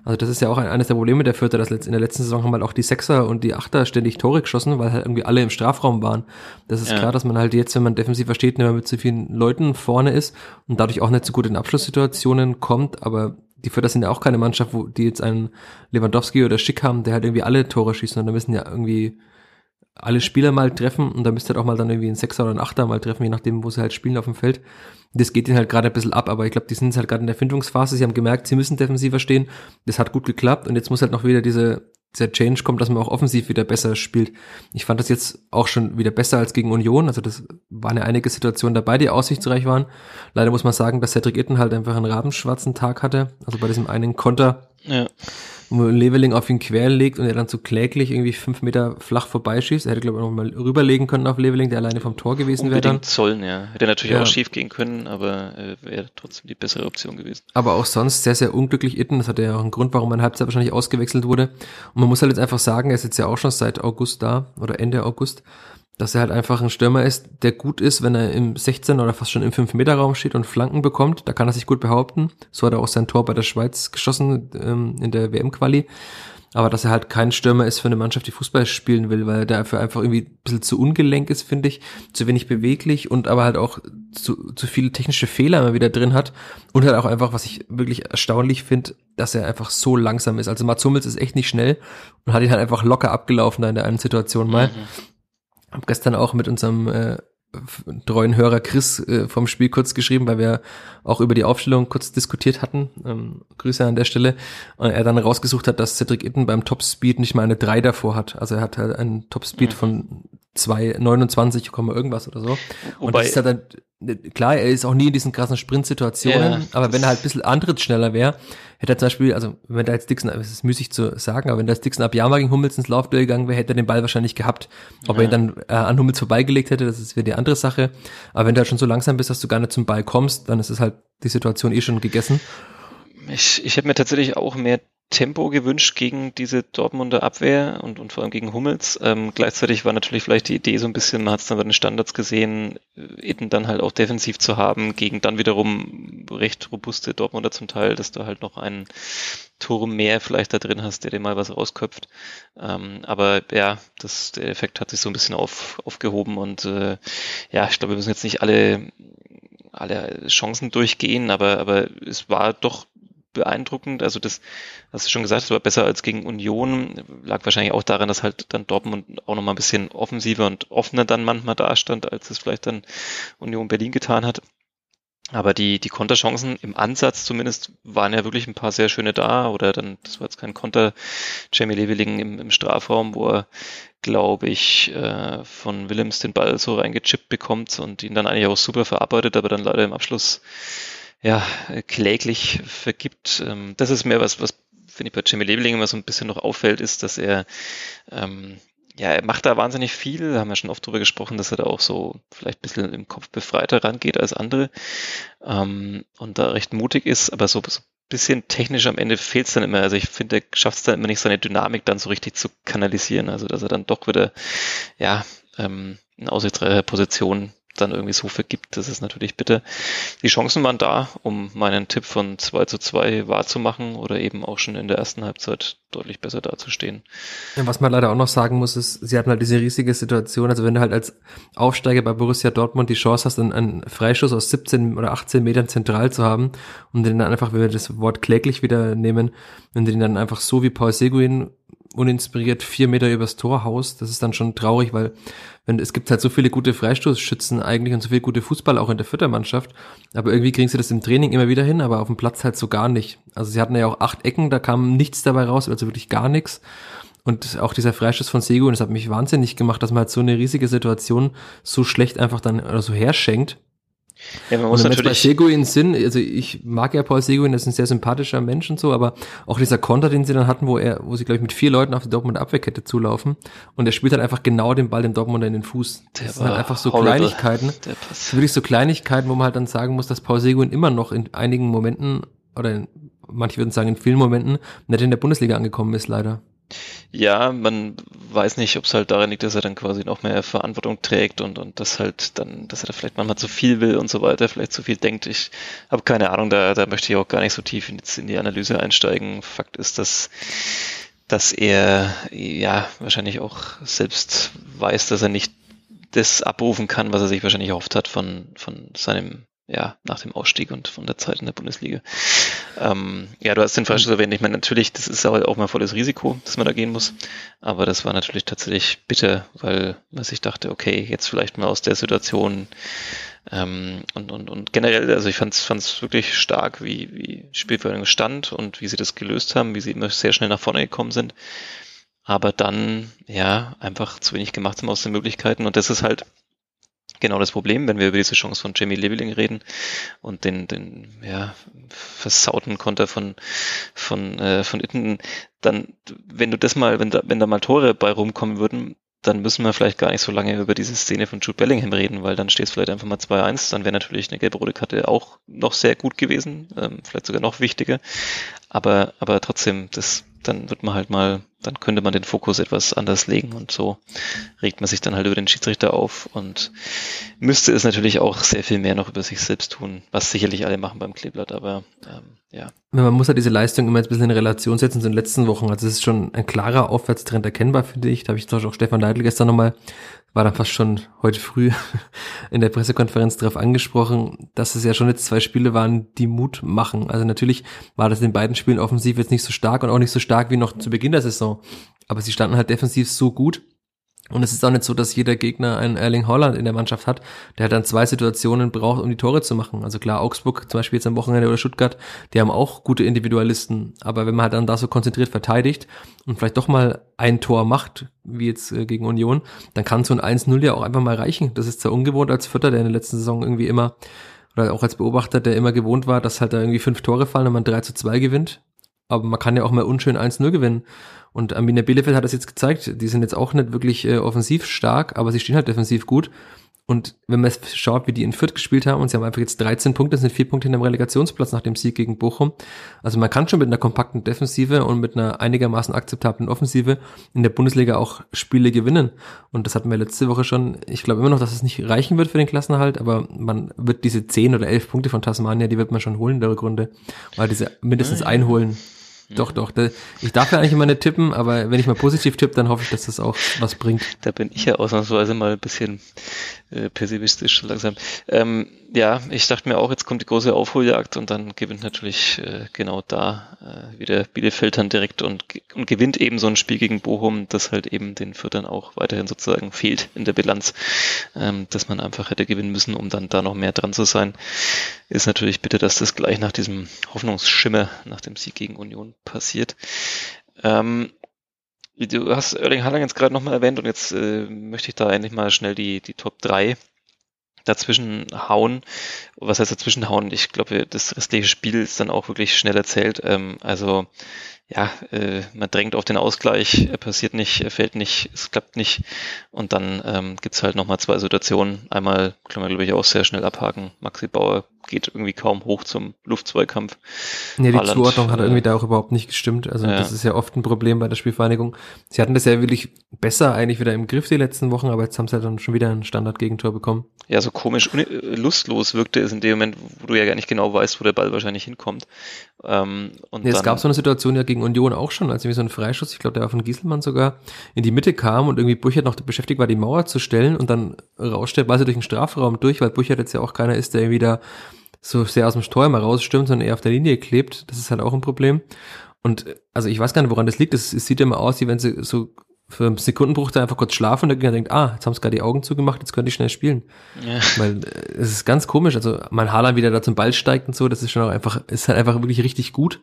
Also das ist ja auch eines der Probleme der Vierter, dass in der letzten Saison haben halt auch die Sechser und die Achter ständig Tore geschossen, weil halt irgendwie alle im Strafraum waren. Das ist ja. klar, dass man halt jetzt, wenn man defensiv versteht, nicht mehr mit so vielen Leuten vorne ist und dadurch auch nicht so gut in Abschlusssituationen kommt, aber die Vierter sind ja auch keine Mannschaft, wo die jetzt einen Lewandowski oder Schick haben, der halt irgendwie alle Tore schießt, und da müssen ja irgendwie alle Spieler mal treffen und da müsste halt auch mal dann irgendwie ein Sechser oder ein Achter mal treffen, je nachdem, wo sie halt spielen auf dem Feld. Das geht ihnen halt gerade ein bisschen ab, aber ich glaube, die sind halt gerade in der Findungsphase. Sie haben gemerkt, sie müssen defensiver stehen. Das hat gut geklappt und jetzt muss halt noch wieder diese dieser Change kommt, dass man auch offensiv wieder besser spielt. Ich fand das jetzt auch schon wieder besser als gegen Union. Also das waren ja einige Situationen dabei, die aussichtsreich waren. Leider muss man sagen, dass Cedric Itten halt einfach einen rabenschwarzen Tag hatte. Also bei diesem einen Konter. Ja wo Leveling auf ihn quer legt und er dann so kläglich irgendwie fünf Meter flach vorbeischießt. Er hätte, glaube ich, noch mal rüberlegen können auf Leveling, der alleine vom Tor gewesen wäre dann. sollen, ja. Hätte natürlich ja. auch schief gehen können, aber äh, wäre trotzdem die bessere Option gewesen. Aber auch sonst sehr, sehr unglücklich Itten. Das hat ja auch einen Grund, warum er in Halbzeit wahrscheinlich ausgewechselt wurde. Und man muss halt jetzt einfach sagen, er ist jetzt ja auch schon seit August da oder Ende August dass er halt einfach ein Stürmer ist, der gut ist, wenn er im 16 oder fast schon im 5-Meter-Raum steht und Flanken bekommt. Da kann er sich gut behaupten. So hat er auch sein Tor bei der Schweiz geschossen ähm, in der WM-Quali. Aber dass er halt kein Stürmer ist für eine Mannschaft, die Fußball spielen will, weil er dafür einfach irgendwie ein bisschen zu ungelenk ist, finde ich, zu wenig beweglich und aber halt auch zu, zu viele technische Fehler immer wieder drin hat. Und halt auch einfach, was ich wirklich erstaunlich finde, dass er einfach so langsam ist. Also Mats Hummels ist echt nicht schnell und hat ihn halt einfach locker abgelaufen da in der einen Situation mal. Mhm. Hab gestern auch mit unserem äh, treuen Hörer Chris äh, vom Spiel kurz geschrieben, weil wir auch über die Aufstellung kurz diskutiert hatten. Ähm, Grüße an der Stelle. Und er dann rausgesucht hat, dass Cedric Itten beim Topspeed nicht mal eine 3 davor hat. Also er hat halt einen Topspeed mhm. von 2,29, irgendwas oder so. Wobei, und das ist halt dann, klar, er ist auch nie in diesen krassen Sprintsituationen, ja, aber wenn er halt ein bisschen antrittsschneller wäre, hätte er zum Beispiel, also wenn da jetzt Dixon, es ist müßig zu sagen, aber wenn da jetzt Dixon ab Yama gegen Hummels ins Laufduell gegangen wäre, hätte er den Ball wahrscheinlich gehabt. Ob ja. er ihn dann äh, an Hummels vorbeigelegt hätte, das ist wieder die andere Sache. Aber wenn du halt schon so langsam bist, dass du gar nicht zum Ball kommst, dann ist es halt die Situation eh schon gegessen. Ich, ich hätte mir tatsächlich auch mehr Tempo gewünscht gegen diese Dortmunder Abwehr und, und vor allem gegen Hummels. Ähm, gleichzeitig war natürlich vielleicht die Idee so ein bisschen, man hat es dann bei den Standards gesehen, Eden dann halt auch defensiv zu haben, gegen dann wiederum recht robuste Dortmunder zum Teil, dass du halt noch einen Turm mehr vielleicht da drin hast, der dir mal was rausköpft. Ähm, aber ja, das, der Effekt hat sich so ein bisschen auf, aufgehoben und äh, ja, ich glaube, wir müssen jetzt nicht alle alle Chancen durchgehen, aber, aber es war doch beeindruckend. Also das, hast du schon gesagt, es war besser als gegen Union. Lag wahrscheinlich auch daran, dass halt dann Dortmund auch nochmal ein bisschen offensiver und offener dann manchmal dastand, als es vielleicht dann Union Berlin getan hat. Aber die, die Konterchancen im Ansatz zumindest waren ja wirklich ein paar sehr schöne da. Oder dann, das war jetzt kein Konter, Jamie Leveling im, im Strafraum, wo er, glaube ich, äh, von Willems den Ball so reingechippt bekommt und ihn dann eigentlich auch super verarbeitet, aber dann leider im Abschluss ja, kläglich vergibt. Ähm, das ist mehr was, was finde ich bei Jimmy Lebeling immer so ein bisschen noch auffällt, ist, dass er ähm, ja, er macht da wahnsinnig viel, da haben wir schon oft drüber gesprochen, dass er da auch so vielleicht ein bisschen im Kopf befreiter rangeht als andere ähm, und da recht mutig ist, aber so, so ein bisschen technisch am Ende fehlt es dann immer. Also ich finde, er schafft es dann immer nicht, seine Dynamik dann so richtig zu kanalisieren, also dass er dann doch wieder, ja, ähm, in aussichtsreicher Position dann irgendwie so vergibt, das ist natürlich bitter. Die Chancen waren da, um meinen Tipp von 2 zu 2 wahrzumachen oder eben auch schon in der ersten Halbzeit deutlich besser dazustehen. Ja, was man leider auch noch sagen muss, ist, sie hatten halt diese riesige Situation, also wenn du halt als Aufsteiger bei Borussia Dortmund die Chance hast, einen, einen Freischuss aus 17 oder 18 Metern zentral zu haben und den dann einfach, wenn wir das Wort kläglich wieder nehmen, wenn du den dann einfach so wie Paul Seguin uninspiriert vier Meter übers Tor haust, das ist dann schon traurig, weil wenn es gibt halt so viele gute Freistoßschützen eigentlich und so viele gute Fußballer auch in der Füttermannschaft, aber irgendwie kriegen sie das im Training immer wieder hin, aber auf dem Platz halt so gar nicht. Also sie hatten ja auch acht Ecken, da kam nichts dabei raus, also wirklich gar nichts. Und auch dieser Freischuss von Sego, das hat mich wahnsinnig gemacht, dass man halt so eine riesige Situation so schlecht einfach dann oder so herschenkt. Ja, man muss und natürlich bei Seguin Sinn, also ich mag ja Paul Seguin, das ist ein sehr sympathischer Mensch und so, aber auch dieser Konter, den sie dann hatten, wo er, wo sie glaube ich mit vier Leuten auf die Dortmund Abwehrkette zulaufen und er spielt halt einfach genau den Ball dem Dortmunder in den Fuß. Das der sind halt einfach so horrible. Kleinigkeiten. Wirklich so Kleinigkeiten, wo man halt dann sagen muss, dass Paul Seguin immer noch in einigen Momenten oder in, manche würden sagen in vielen Momenten nicht in der Bundesliga angekommen ist, leider. Ja, man weiß nicht, ob es halt daran liegt, dass er dann quasi noch mehr Verantwortung trägt und, und das halt dann, dass er da vielleicht manchmal zu viel will und so weiter, vielleicht zu viel denkt. Ich habe keine Ahnung, da, da möchte ich auch gar nicht so tief in, in die Analyse einsteigen. Fakt ist, dass, dass er ja wahrscheinlich auch selbst weiß, dass er nicht das abrufen kann, was er sich wahrscheinlich erhofft hat von, von seinem ja, nach dem Ausstieg und von der Zeit in der Bundesliga. Ähm, ja, du hast den Freistoß erwähnt. Ich meine, natürlich, das ist aber auch mal volles Risiko, dass man da gehen muss. Aber das war natürlich tatsächlich bitter, weil man sich dachte, okay, jetzt vielleicht mal aus der Situation ähm, und, und, und generell, also ich fand es wirklich stark, wie, wie Spielverhandlung stand und wie sie das gelöst haben, wie sie immer sehr schnell nach vorne gekommen sind. Aber dann, ja, einfach zu wenig gemacht haben aus den Möglichkeiten. Und das ist halt, genau das Problem, wenn wir über diese Chance von Jamie Leveling reden und den, den ja, versauten Konter von, von, äh, von Itten, dann, wenn du das mal, wenn da, wenn da mal Tore bei rumkommen würden, dann müssen wir vielleicht gar nicht so lange über diese Szene von Jude Bellingham reden, weil dann steht es vielleicht einfach mal 2-1, dann wäre natürlich eine gelbe-rote Karte auch noch sehr gut gewesen, ähm, vielleicht sogar noch wichtiger. Aber, aber trotzdem, das, dann wird man halt mal, dann könnte man den Fokus etwas anders legen und so regt man sich dann halt über den Schiedsrichter auf und müsste es natürlich auch sehr viel mehr noch über sich selbst tun, was sicherlich alle machen beim Kleeblatt, aber ähm, ja. Man muss halt diese Leistung immer ein bisschen in Relation setzen zu den letzten Wochen. Also es ist schon ein klarer Aufwärtstrend erkennbar, finde ich. Da habe ich zum Beispiel auch Stefan Leitl gestern nochmal war dann fast schon heute früh in der Pressekonferenz darauf angesprochen, dass es ja schon jetzt zwei Spiele waren, die Mut machen. Also natürlich war das in beiden Spielen offensiv jetzt nicht so stark und auch nicht so stark wie noch zu Beginn der Saison. Aber sie standen halt defensiv so gut, und es ist auch nicht so, dass jeder Gegner einen Erling Holland in der Mannschaft hat, der dann zwei Situationen braucht, um die Tore zu machen. Also klar, Augsburg zum Beispiel jetzt am Wochenende oder Stuttgart, die haben auch gute Individualisten. Aber wenn man halt dann da so konzentriert verteidigt und vielleicht doch mal ein Tor macht, wie jetzt äh, gegen Union, dann kann so ein 1-0 ja auch einfach mal reichen. Das ist zwar ungewohnt als Vierter, der in der letzten Saison irgendwie immer, oder auch als Beobachter, der immer gewohnt war, dass halt da irgendwie fünf Tore fallen und man 3 zu 2 gewinnt. Aber man kann ja auch mal unschön 1-0 gewinnen. Und Arminia Bielefeld hat das jetzt gezeigt. Die sind jetzt auch nicht wirklich äh, offensiv stark, aber sie stehen halt defensiv gut. Und wenn man jetzt schaut, wie die in Fürth gespielt haben, und sie haben einfach jetzt 13 Punkte, das sind vier Punkte in dem Relegationsplatz nach dem Sieg gegen Bochum. Also man kann schon mit einer kompakten Defensive und mit einer einigermaßen akzeptablen Offensive in der Bundesliga auch Spiele gewinnen. Und das hatten wir letzte Woche schon. Ich glaube immer noch, dass es nicht reichen wird für den Klassenerhalt, aber man wird diese 10 oder 11 Punkte von Tasmania, die wird man schon holen in der Rückrunde. Weil diese mindestens einholen. Doch, doch. Ich darf ja eigentlich immer nicht tippen, aber wenn ich mal positiv tippe, dann hoffe ich, dass das auch was bringt. Da bin ich ja ausnahmsweise mal ein bisschen äh, pessimistisch langsam. Ähm, ja, ich dachte mir auch, jetzt kommt die große Aufholjagd und dann gewinnt natürlich äh, genau da äh, wieder Bielefeld dann direkt und, und gewinnt eben so ein Spiel gegen Bochum, das halt eben den Fürtern auch weiterhin sozusagen fehlt in der Bilanz, ähm, dass man einfach hätte gewinnen müssen, um dann da noch mehr dran zu sein. Ist natürlich bitte, dass das gleich nach diesem Hoffnungsschimmer, nach dem Sieg gegen Union passiert. Ähm, Du hast Erling Haaland jetzt gerade nochmal erwähnt und jetzt äh, möchte ich da endlich mal schnell die, die Top 3 dazwischen hauen. Was heißt dazwischen hauen? Ich glaube, das restliche Spiel ist dann auch wirklich schnell erzählt. Ähm, also ja, äh, man drängt auf den Ausgleich, er passiert nicht, er fällt nicht, es klappt nicht. Und dann ähm, gibt halt nochmal zwei Situationen. Einmal können wir, glaube ich, auch sehr schnell abhaken. Maxi Bauer geht irgendwie kaum hoch zum Luftzweikampf. Nee, die Haaland, Zuordnung hat äh, irgendwie da auch überhaupt nicht gestimmt. Also ja. das ist ja oft ein Problem bei der Spielvereinigung. Sie hatten das ja wirklich besser eigentlich wieder im Griff die letzten Wochen, aber jetzt haben sie ja dann schon wieder ein Standardgegentor bekommen. Ja, so komisch, lustlos wirkte es in dem Moment, wo du ja gar nicht genau weißt, wo der Ball wahrscheinlich hinkommt. Ähm, und nee, es gab so eine Situation ja gegen Union auch schon, als irgendwie so ein Freischuss, ich glaube, der war von Gieselmann sogar, in die Mitte kam und irgendwie Buchert noch beschäftigt war, die Mauer zu stellen und dann rauscht der Ball so durch den Strafraum durch, weil Buchert jetzt ja auch keiner ist, der irgendwie da so sehr aus dem Tor immer rausstürmt, sondern eher auf der Linie klebt. Das ist halt auch ein Problem. Und also ich weiß gar nicht, woran das liegt. Es, sieht immer aus, wie wenn sie so für einen Sekundenbruch einfach kurz schlafen und Gegner denkt, ah, jetzt haben sie gerade die Augen zugemacht, jetzt könnte ich schnell spielen. Ja. Weil äh, es ist ganz komisch. Also mein Haaland wieder da zum Ball steigt und so, das ist schon auch einfach, ist halt einfach wirklich richtig gut.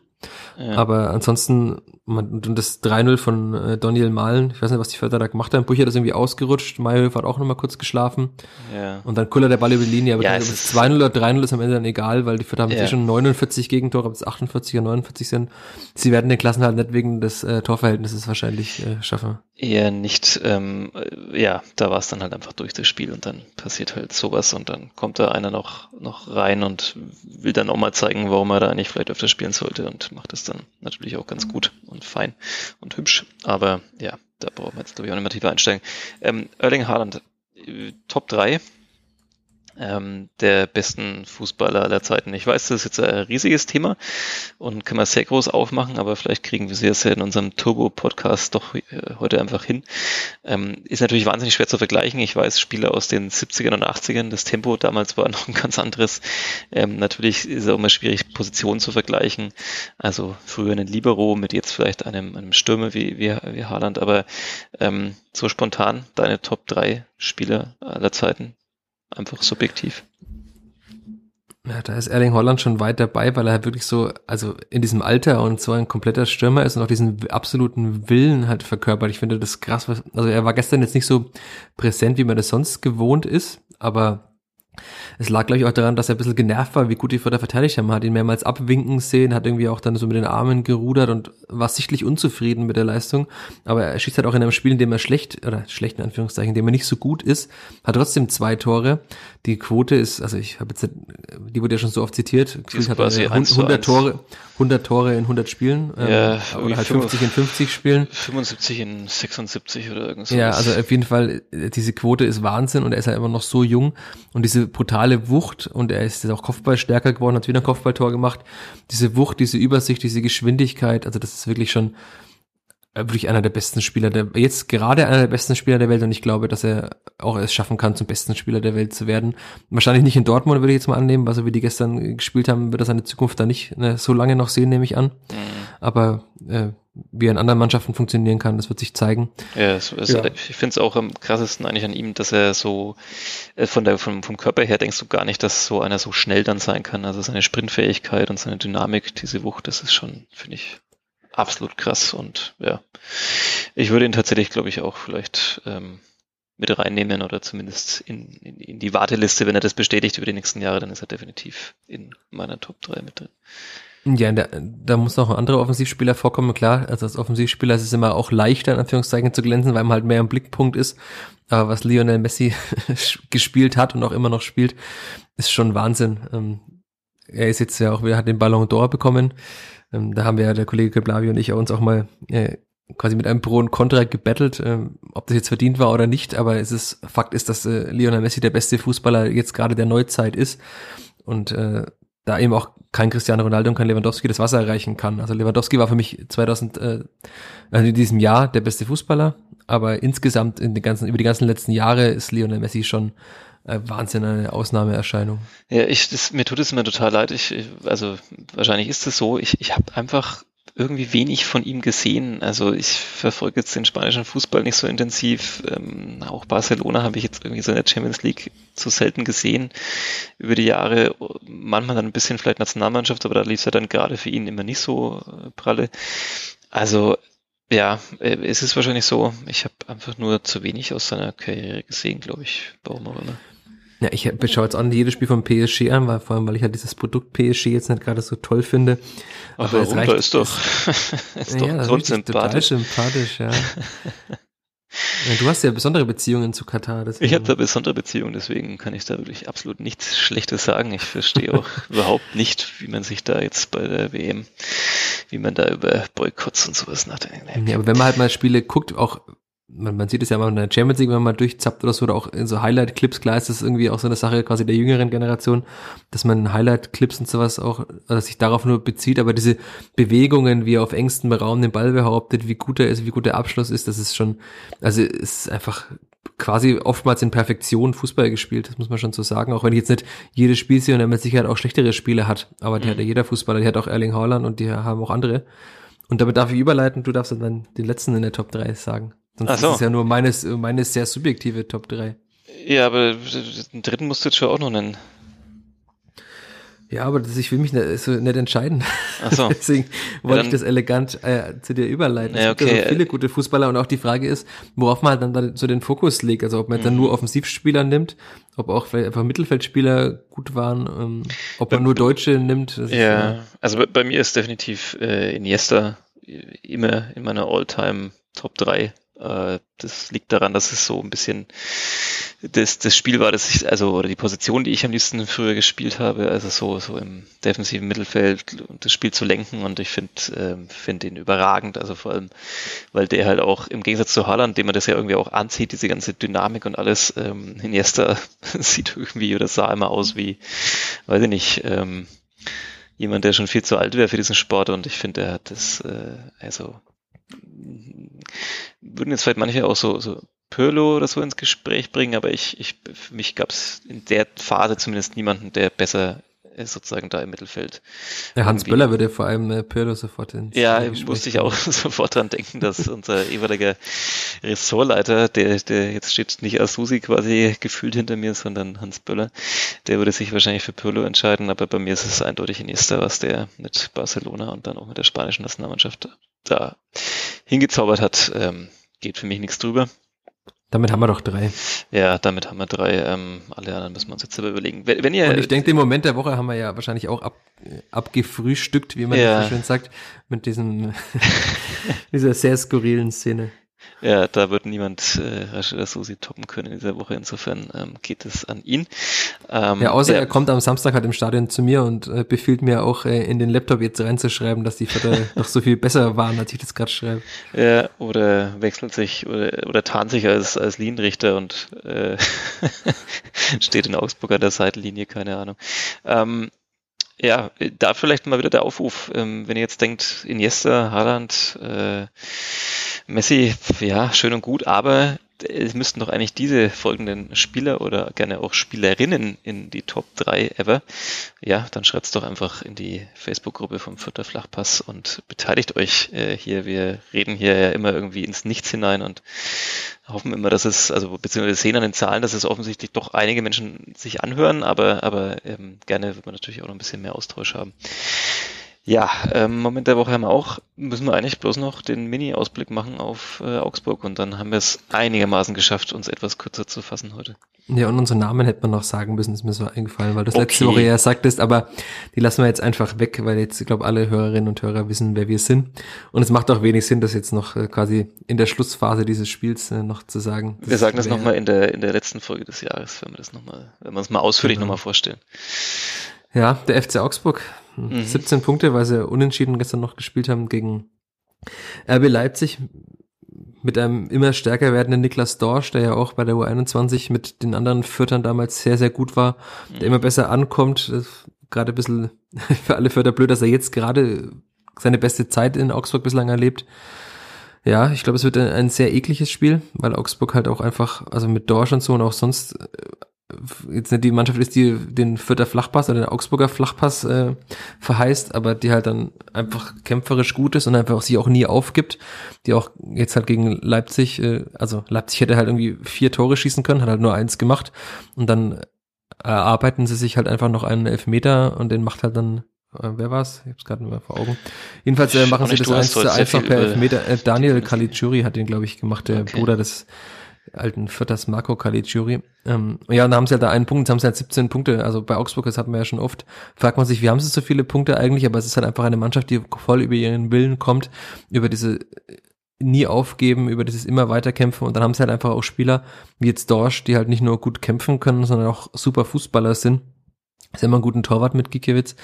Ja. Aber ansonsten, man, das 3-0 von äh, Daniel Malen, ich weiß nicht, was die Förder da gemacht haben, Brücher ist irgendwie ausgerutscht, Mayhofer hat auch nochmal kurz geschlafen. Ja. Und dann Kuller der Ball über die Linie, aber ja, ob es 2-0 oder 3-0 ist am Ende dann egal, weil die Förder haben ja. schon 49 Gegentore, ob es 48 oder 49 sind. Sie werden den Klassen halt nicht wegen des äh, Torverhältnisses wahrscheinlich äh, schaffen. Eher nicht, ähm, ja, da war es dann halt einfach durch das Spiel und dann passiert halt sowas und dann kommt da einer noch, noch rein und will dann auch mal zeigen, warum er da eigentlich vielleicht öfter spielen sollte und macht es dann natürlich auch ganz gut und fein und hübsch. Aber ja, da brauchen wir jetzt glaube ich auch nicht mehr tiefer einsteigen. Ähm, Erling Haaland, äh, Top 3 ähm, der besten Fußballer aller Zeiten. Ich weiß, das ist jetzt ein riesiges Thema und kann man sehr groß aufmachen, aber vielleicht kriegen wir es ja in unserem Turbo-Podcast doch äh, heute einfach hin. Ähm, ist natürlich wahnsinnig schwer zu vergleichen. Ich weiß, Spieler aus den 70ern und 80ern, das Tempo damals war noch ein ganz anderes. Ähm, natürlich ist es auch immer schwierig, Positionen zu vergleichen. Also früher einen Libero mit jetzt vielleicht einem, einem Stürmer wie, wie, wie Haaland, aber ähm, so spontan deine Top 3 Spieler aller Zeiten einfach subjektiv. Ja, da ist Erling Holland schon weit dabei, weil er halt wirklich so, also in diesem Alter und so ein kompletter Stürmer ist und auch diesen absoluten Willen halt verkörpert. Ich finde das krass. Also er war gestern jetzt nicht so präsent, wie man das sonst gewohnt ist, aber es lag, glaube ich, auch daran, dass er ein bisschen genervt war, wie gut die Förder verteidigt haben. Man hat ihn mehrmals abwinken sehen, hat irgendwie auch dann so mit den Armen gerudert und war sichtlich unzufrieden mit der Leistung. Aber er schießt halt auch in einem Spiel, in dem er schlecht, oder schlecht in Anführungszeichen, in dem er nicht so gut ist, hat trotzdem zwei Tore. Die Quote ist, also ich habe jetzt, die wurde ja schon so oft zitiert, ist hat quasi 100 Tore, 100 Tore in 100 Spielen, ähm, ja, oder halt 50 in 50 Spielen. 75 in 76 oder irgendwas. Ja, also auf jeden Fall, diese Quote ist Wahnsinn und er ist halt immer noch so jung und diese brutale Wucht und er ist jetzt auch Kopfball stärker geworden, hat wieder ein Kopfballtor gemacht. Diese Wucht, diese Übersicht, diese Geschwindigkeit, also das ist wirklich schon äh, wirklich einer der besten Spieler der, jetzt gerade einer der besten Spieler der Welt und ich glaube, dass er auch es schaffen kann, zum besten Spieler der Welt zu werden. Wahrscheinlich nicht in Dortmund, würde ich jetzt mal annehmen, weil so wie die gestern gespielt haben, wird er seine Zukunft da nicht ne, so lange noch sehen, nehme ich an. Mhm. Aber äh, wie er in anderen Mannschaften funktionieren kann, das wird sich zeigen. Ja, es, es, ja. ich finde es auch am krassesten eigentlich an ihm, dass er so äh, von der vom, vom Körper her denkst du gar nicht, dass so einer so schnell dann sein kann. Also seine Sprintfähigkeit und seine Dynamik, diese Wucht, das ist schon, finde ich, absolut krass und ja, ich würde ihn tatsächlich, glaube ich, auch vielleicht ähm, mit reinnehmen oder zumindest in, in, in die Warteliste, wenn er das bestätigt über die nächsten Jahre, dann ist er definitiv in meiner Top 3 mit drin. Ja, da, da muss noch ein anderer Offensivspieler vorkommen, klar. Also als Offensivspieler ist es immer auch leichter, in Anführungszeichen, zu glänzen, weil man halt mehr im Blickpunkt ist. Aber was Lionel Messi gespielt hat und auch immer noch spielt, ist schon Wahnsinn. Ähm, er ist jetzt ja auch wieder, hat den Ballon d'Or bekommen. Ähm, da haben wir ja, der Kollege Keblavi und ich uns auch mal äh, quasi mit einem Pro und Contra gebettelt, ähm, ob das jetzt verdient war oder nicht, aber es ist, Fakt ist, dass äh, Lionel Messi der beste Fußballer jetzt gerade der Neuzeit ist und äh, da eben auch kein Cristiano Ronaldo und kein Lewandowski das Wasser erreichen kann. Also Lewandowski war für mich 2000, äh, also in diesem Jahr der beste Fußballer, aber insgesamt in den ganzen, über die ganzen letzten Jahre ist Lionel Messi schon Wahnsinn, eine Ausnahmeerscheinung. Ja, ich, das, mir tut es immer total leid. Ich, also wahrscheinlich ist es so. Ich, ich habe einfach irgendwie wenig von ihm gesehen. Also ich verfolge jetzt den spanischen Fußball nicht so intensiv. Ähm, auch Barcelona habe ich jetzt irgendwie so in der Champions League zu selten gesehen über die Jahre. Manchmal dann ein bisschen vielleicht Nationalmannschaft, aber da lief es ja dann gerade für ihn immer nicht so äh, pralle. Also ja, äh, es ist wahrscheinlich so. Ich habe einfach nur zu wenig aus seiner Karriere gesehen, glaube ich. Warum auch immer. Ja, ich schaue jetzt an jedes Spiel von PSG an, weil, vor allem, weil ich halt dieses Produkt PSG jetzt nicht gerade so toll finde. Aber warum? Es reicht, ist doch, ist doch ja, grundsympathisch. Total sympathisch, ja. ja. Du hast ja besondere Beziehungen zu Katar. Deswegen. Ich habe da besondere Beziehungen, deswegen kann ich da wirklich absolut nichts Schlechtes sagen. Ich verstehe auch überhaupt nicht, wie man sich da jetzt bei der WM, wie man da über Boykotts und sowas nachdenkt. Ja, aber wenn man halt mal Spiele guckt, auch man, man sieht es ja mal in der Champions League, wenn man mal durchzappt oder so, oder auch in so Highlight-Clips, klar ist das irgendwie auch so eine Sache quasi der jüngeren Generation, dass man Highlight-Clips und sowas auch, also sich darauf nur bezieht, aber diese Bewegungen, wie er auf engstem Raum den Ball behauptet, wie gut er ist, wie gut der Abschluss ist, das ist schon, also es ist einfach quasi oftmals in Perfektion Fußball gespielt, das muss man schon so sagen, auch wenn ich jetzt nicht jedes Spiel sehe und er mit Sicherheit auch schlechtere Spiele hat, aber die mhm. hat ja jeder Fußballer, die hat auch Erling Haaland und die haben auch andere Und damit darf ich überleiten, du darfst dann den letzten in der Top 3 sagen. Sonst Ach so. ist es ja nur meines, meine sehr subjektive Top 3. Ja, aber den dritten musst du jetzt schon auch noch nennen. Ja, aber das, ich will mich nicht, so nicht entscheiden. Ach so. Deswegen wollte ja, ich das elegant äh, zu dir überleiten. Ja, okay. Es gibt ja viele gute Fußballer und auch die Frage ist, worauf man dann, dann so den Fokus legt. Also ob man mhm. dann nur Offensivspieler nimmt, ob auch vielleicht einfach Mittelfeldspieler gut waren, ähm, ob man nur Deutsche nimmt. Ja, ja, also bei, bei, mir ist definitiv äh, Iniesta immer in meiner All-Time Top 3 äh, das liegt daran, dass es so ein bisschen das, das Spiel war, das ich, also, oder die Position, die ich am liebsten früher gespielt habe, also so, so im defensiven Mittelfeld und das Spiel zu lenken. Und ich finde, ähm, finde ihn überragend, also vor allem, weil der halt auch im Gegensatz zu Haaland, dem man das ja irgendwie auch anzieht, diese ganze Dynamik und alles, ähm, Iniesta sieht irgendwie oder sah immer aus wie, weiß ich nicht, ähm, jemand, der schon viel zu alt wäre für diesen Sport. Und ich finde, er hat das, äh, also würden jetzt vielleicht manche auch so, so Pirlo oder so ins Gespräch bringen, aber ich, ich für mich gab es in der Phase zumindest niemanden, der besser sozusagen da im Mittelfeld. Ja, Hans Böller würde vor allem äh, Pirlo sofort ins Ja, musste ich auch sofort dran denken, dass unser ehemaliger Ressortleiter, der, der jetzt steht nicht Asusi quasi gefühlt hinter mir, sondern Hans Böller, der würde sich wahrscheinlich für Pirlo entscheiden, aber bei mir ist es eindeutig Iniesta, was der mit Barcelona und dann auch mit der spanischen Nationalmannschaft da hingezaubert hat. Ähm, geht für mich nichts drüber. Damit haben wir doch drei. Ja, damit haben wir drei. Ähm, alle anderen müssen wir uns jetzt selber überlegen. Wenn, wenn ihr, Und ich denke, den Moment der Woche haben wir ja wahrscheinlich auch ab, abgefrühstückt, wie man ja. so schön sagt, mit diesem, dieser sehr skurrilen Szene. Ja, da wird niemand äh, Rashida Susi toppen können in dieser Woche. Insofern ähm, geht es an ihn. Ähm, ja, außer ja. er kommt am Samstag halt im Stadion zu mir und äh, befiehlt mir auch äh, in den Laptop jetzt reinzuschreiben, dass die Vierter doch so viel besser waren, als ich das gerade schreibe. Ja, oder wechselt sich oder, oder tarnt sich als, als Linienrichter und äh, steht in Augsburg an der Seitenlinie, keine Ahnung. Ähm, ja, da vielleicht mal wieder der Aufruf, ähm, wenn ihr jetzt denkt, Iniesta, Haaland, äh, Messi, ja, schön und gut, aber es müssten doch eigentlich diese folgenden Spieler oder gerne auch Spielerinnen in die Top 3 ever. Ja, dann schreibt's doch einfach in die Facebook-Gruppe vom Vierter Flachpass und beteiligt euch äh, hier. Wir reden hier ja immer irgendwie ins Nichts hinein und hoffen immer, dass es, also beziehungsweise sehen an den Zahlen, dass es offensichtlich doch einige Menschen sich anhören, aber, aber ähm, gerne wird man natürlich auch noch ein bisschen mehr Austausch haben. Ja, ähm, Moment der Woche haben wir auch, müssen wir eigentlich bloß noch den Mini-Ausblick machen auf äh, Augsburg und dann haben wir es einigermaßen geschafft, uns etwas kürzer zu fassen heute. Ja, und unseren Namen hätte man noch sagen müssen, ist mir so eingefallen, weil das okay. letzte Woche ja sagtest, aber die lassen wir jetzt einfach weg, weil jetzt, ich glaube, alle Hörerinnen und Hörer wissen, wer wir sind. Und es macht auch wenig Sinn, das jetzt noch äh, quasi in der Schlussphase dieses Spiels äh, noch zu sagen. Wir sagen das nochmal in der, in der letzten Folge des Jahres, wenn wir das nochmal, wenn wir uns mal ausführlich genau. nochmal vorstellen. Ja, der FC Augsburg. Mhm. 17 Punkte, weil sie unentschieden gestern noch gespielt haben gegen RB Leipzig mit einem immer stärker werdenden Niklas Dorsch, der ja auch bei der U21 mit den anderen Viertern damals sehr, sehr gut war, der mhm. immer besser ankommt. Gerade ein bisschen für alle Vierter blöd, dass er jetzt gerade seine beste Zeit in Augsburg bislang erlebt. Ja, ich glaube, es wird ein, ein, sehr ekliges Spiel, weil Augsburg halt auch einfach, also mit Dorsch und so und auch sonst jetzt nicht die Mannschaft ist, die den Vierter Flachpass oder den Augsburger Flachpass äh, verheißt, aber die halt dann einfach kämpferisch gut ist und einfach sie auch nie aufgibt, die auch jetzt halt gegen Leipzig, äh, also Leipzig hätte halt irgendwie vier Tore schießen können, hat halt nur eins gemacht und dann erarbeiten sie sich halt einfach noch einen Elfmeter und den macht halt dann äh, wer war's? Ich hab's gerade mehr vor Augen. Jedenfalls äh, machen sie das eins zu einfach per Elfmeter. Äh, Daniel Caligiuri hat den, glaube ich, gemacht, der okay. Bruder des alten Vierters Marco Caligiuri. Ähm, ja, und da haben sie halt da einen Punkt, jetzt haben sie halt 17 Punkte. Also bei Augsburg, das hatten wir ja schon oft, fragt man sich, wie haben sie so viele Punkte eigentlich? Aber es ist halt einfach eine Mannschaft, die voll über ihren Willen kommt, über diese äh, nie aufgeben, über dieses immer weiterkämpfen und dann haben sie halt einfach auch Spieler wie jetzt Dorsch, die halt nicht nur gut kämpfen können, sondern auch super Fußballer sind. Sie haben einen guten Torwart mit Gikiewicz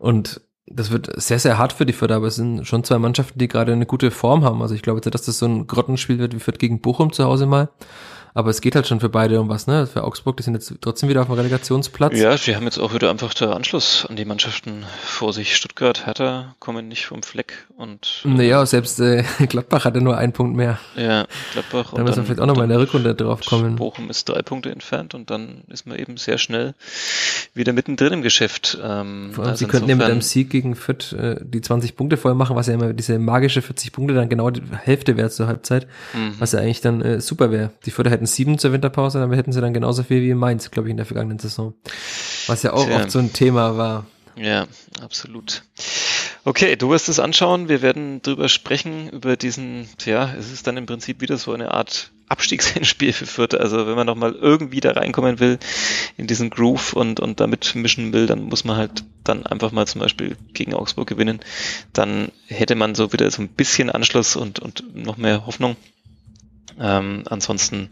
und das wird sehr, sehr hart für die Fürth, aber es sind schon zwei Mannschaften, die gerade eine gute Form haben. Also ich glaube jetzt, dass das so ein Grottenspiel wird wie Fürth gegen Bochum zu Hause mal. Aber es geht halt schon für beide um was, ne? Für Augsburg, die sind jetzt trotzdem wieder auf dem Relegationsplatz. Ja, die haben jetzt auch wieder einfach der Anschluss an die Mannschaften vor sich. Stuttgart, Hertha kommen nicht vom Fleck und. Äh, naja, selbst äh, Gladbach hatte nur einen Punkt mehr. Ja, Gladbach. Da müssen wir vielleicht auch nochmal in der Rückrunde drauf kommen. Bochum ist drei Punkte entfernt und dann ist man eben sehr schnell wieder mittendrin im Geschäft. Ähm, Vor allem, also sie könnten ja mit einem Sieg gegen Fürth äh, die 20 Punkte voll machen, was ja immer diese magische 40 Punkte dann genau die Hälfte wäre zur Halbzeit, mhm. was ja eigentlich dann äh, super wäre. Die Fürther hätten sieben zur Winterpause, dann hätten sie dann genauso viel wie in Mainz, glaube ich, in der vergangenen Saison. Was ja auch Tja. oft so ein Thema war. Ja, absolut. Okay, du wirst es anschauen. Wir werden drüber sprechen, über diesen, ja, es ist dann im Prinzip wieder so eine Art Abstiegsspiel für Fürth. Also wenn man nochmal irgendwie da reinkommen will in diesen Groove und, und damit mischen will, dann muss man halt dann einfach mal zum Beispiel gegen Augsburg gewinnen. Dann hätte man so wieder so ein bisschen Anschluss und, und noch mehr Hoffnung. Ähm, ansonsten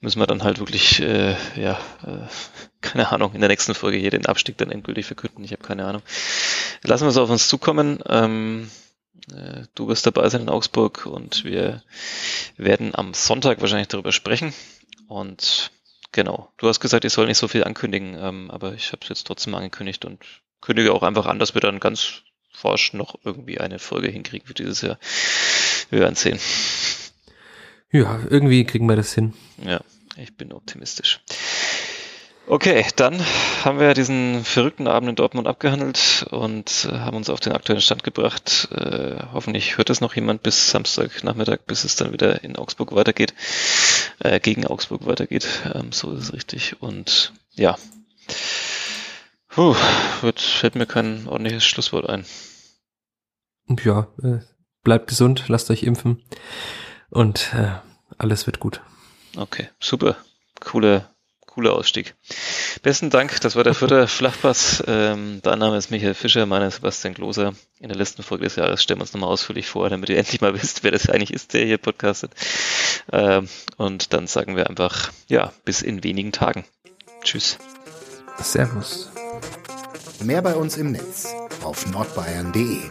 müssen wir dann halt wirklich, äh, ja, äh, keine Ahnung, in der nächsten Folge hier den Abstieg dann endgültig verkünden. Ich habe keine Ahnung. Lassen wir es auf uns zukommen. Ähm, äh, du wirst dabei sein in Augsburg und wir werden am Sonntag wahrscheinlich darüber sprechen. Und genau, du hast gesagt, ich soll nicht so viel ankündigen, ähm, aber ich habe es jetzt trotzdem angekündigt und kündige auch einfach an, dass wir dann ganz forsch noch irgendwie eine Folge hinkriegen für dieses Jahr. Wir werden sehen. Ja, irgendwie kriegen wir das hin. Ja, ich bin optimistisch. Okay, dann haben wir diesen verrückten Abend in Dortmund abgehandelt und äh, haben uns auf den aktuellen Stand gebracht. Äh, hoffentlich hört es noch jemand bis Samstagnachmittag, bis es dann wieder in Augsburg weitergeht, äh, gegen Augsburg weitergeht. Ähm, so ist es richtig. Und ja, Puh, wird, fällt mir kein ordentliches Schlusswort ein. Ja, äh, bleibt gesund, lasst euch impfen und äh, alles wird gut. Okay, super. Coole, cooler Ausstieg. Besten Dank, das war der vierte Flachpass. Ähm, dein Name ist Michael Fischer, meiner Sebastian Gloser. In der letzten Folge des Jahres stellen wir uns nochmal ausführlich vor, damit ihr endlich mal wisst, wer das eigentlich ist, der hier podcastet. Ähm, und dann sagen wir einfach, ja, bis in wenigen Tagen. Tschüss. Servus. Mehr bei uns im Netz auf nordbayern.de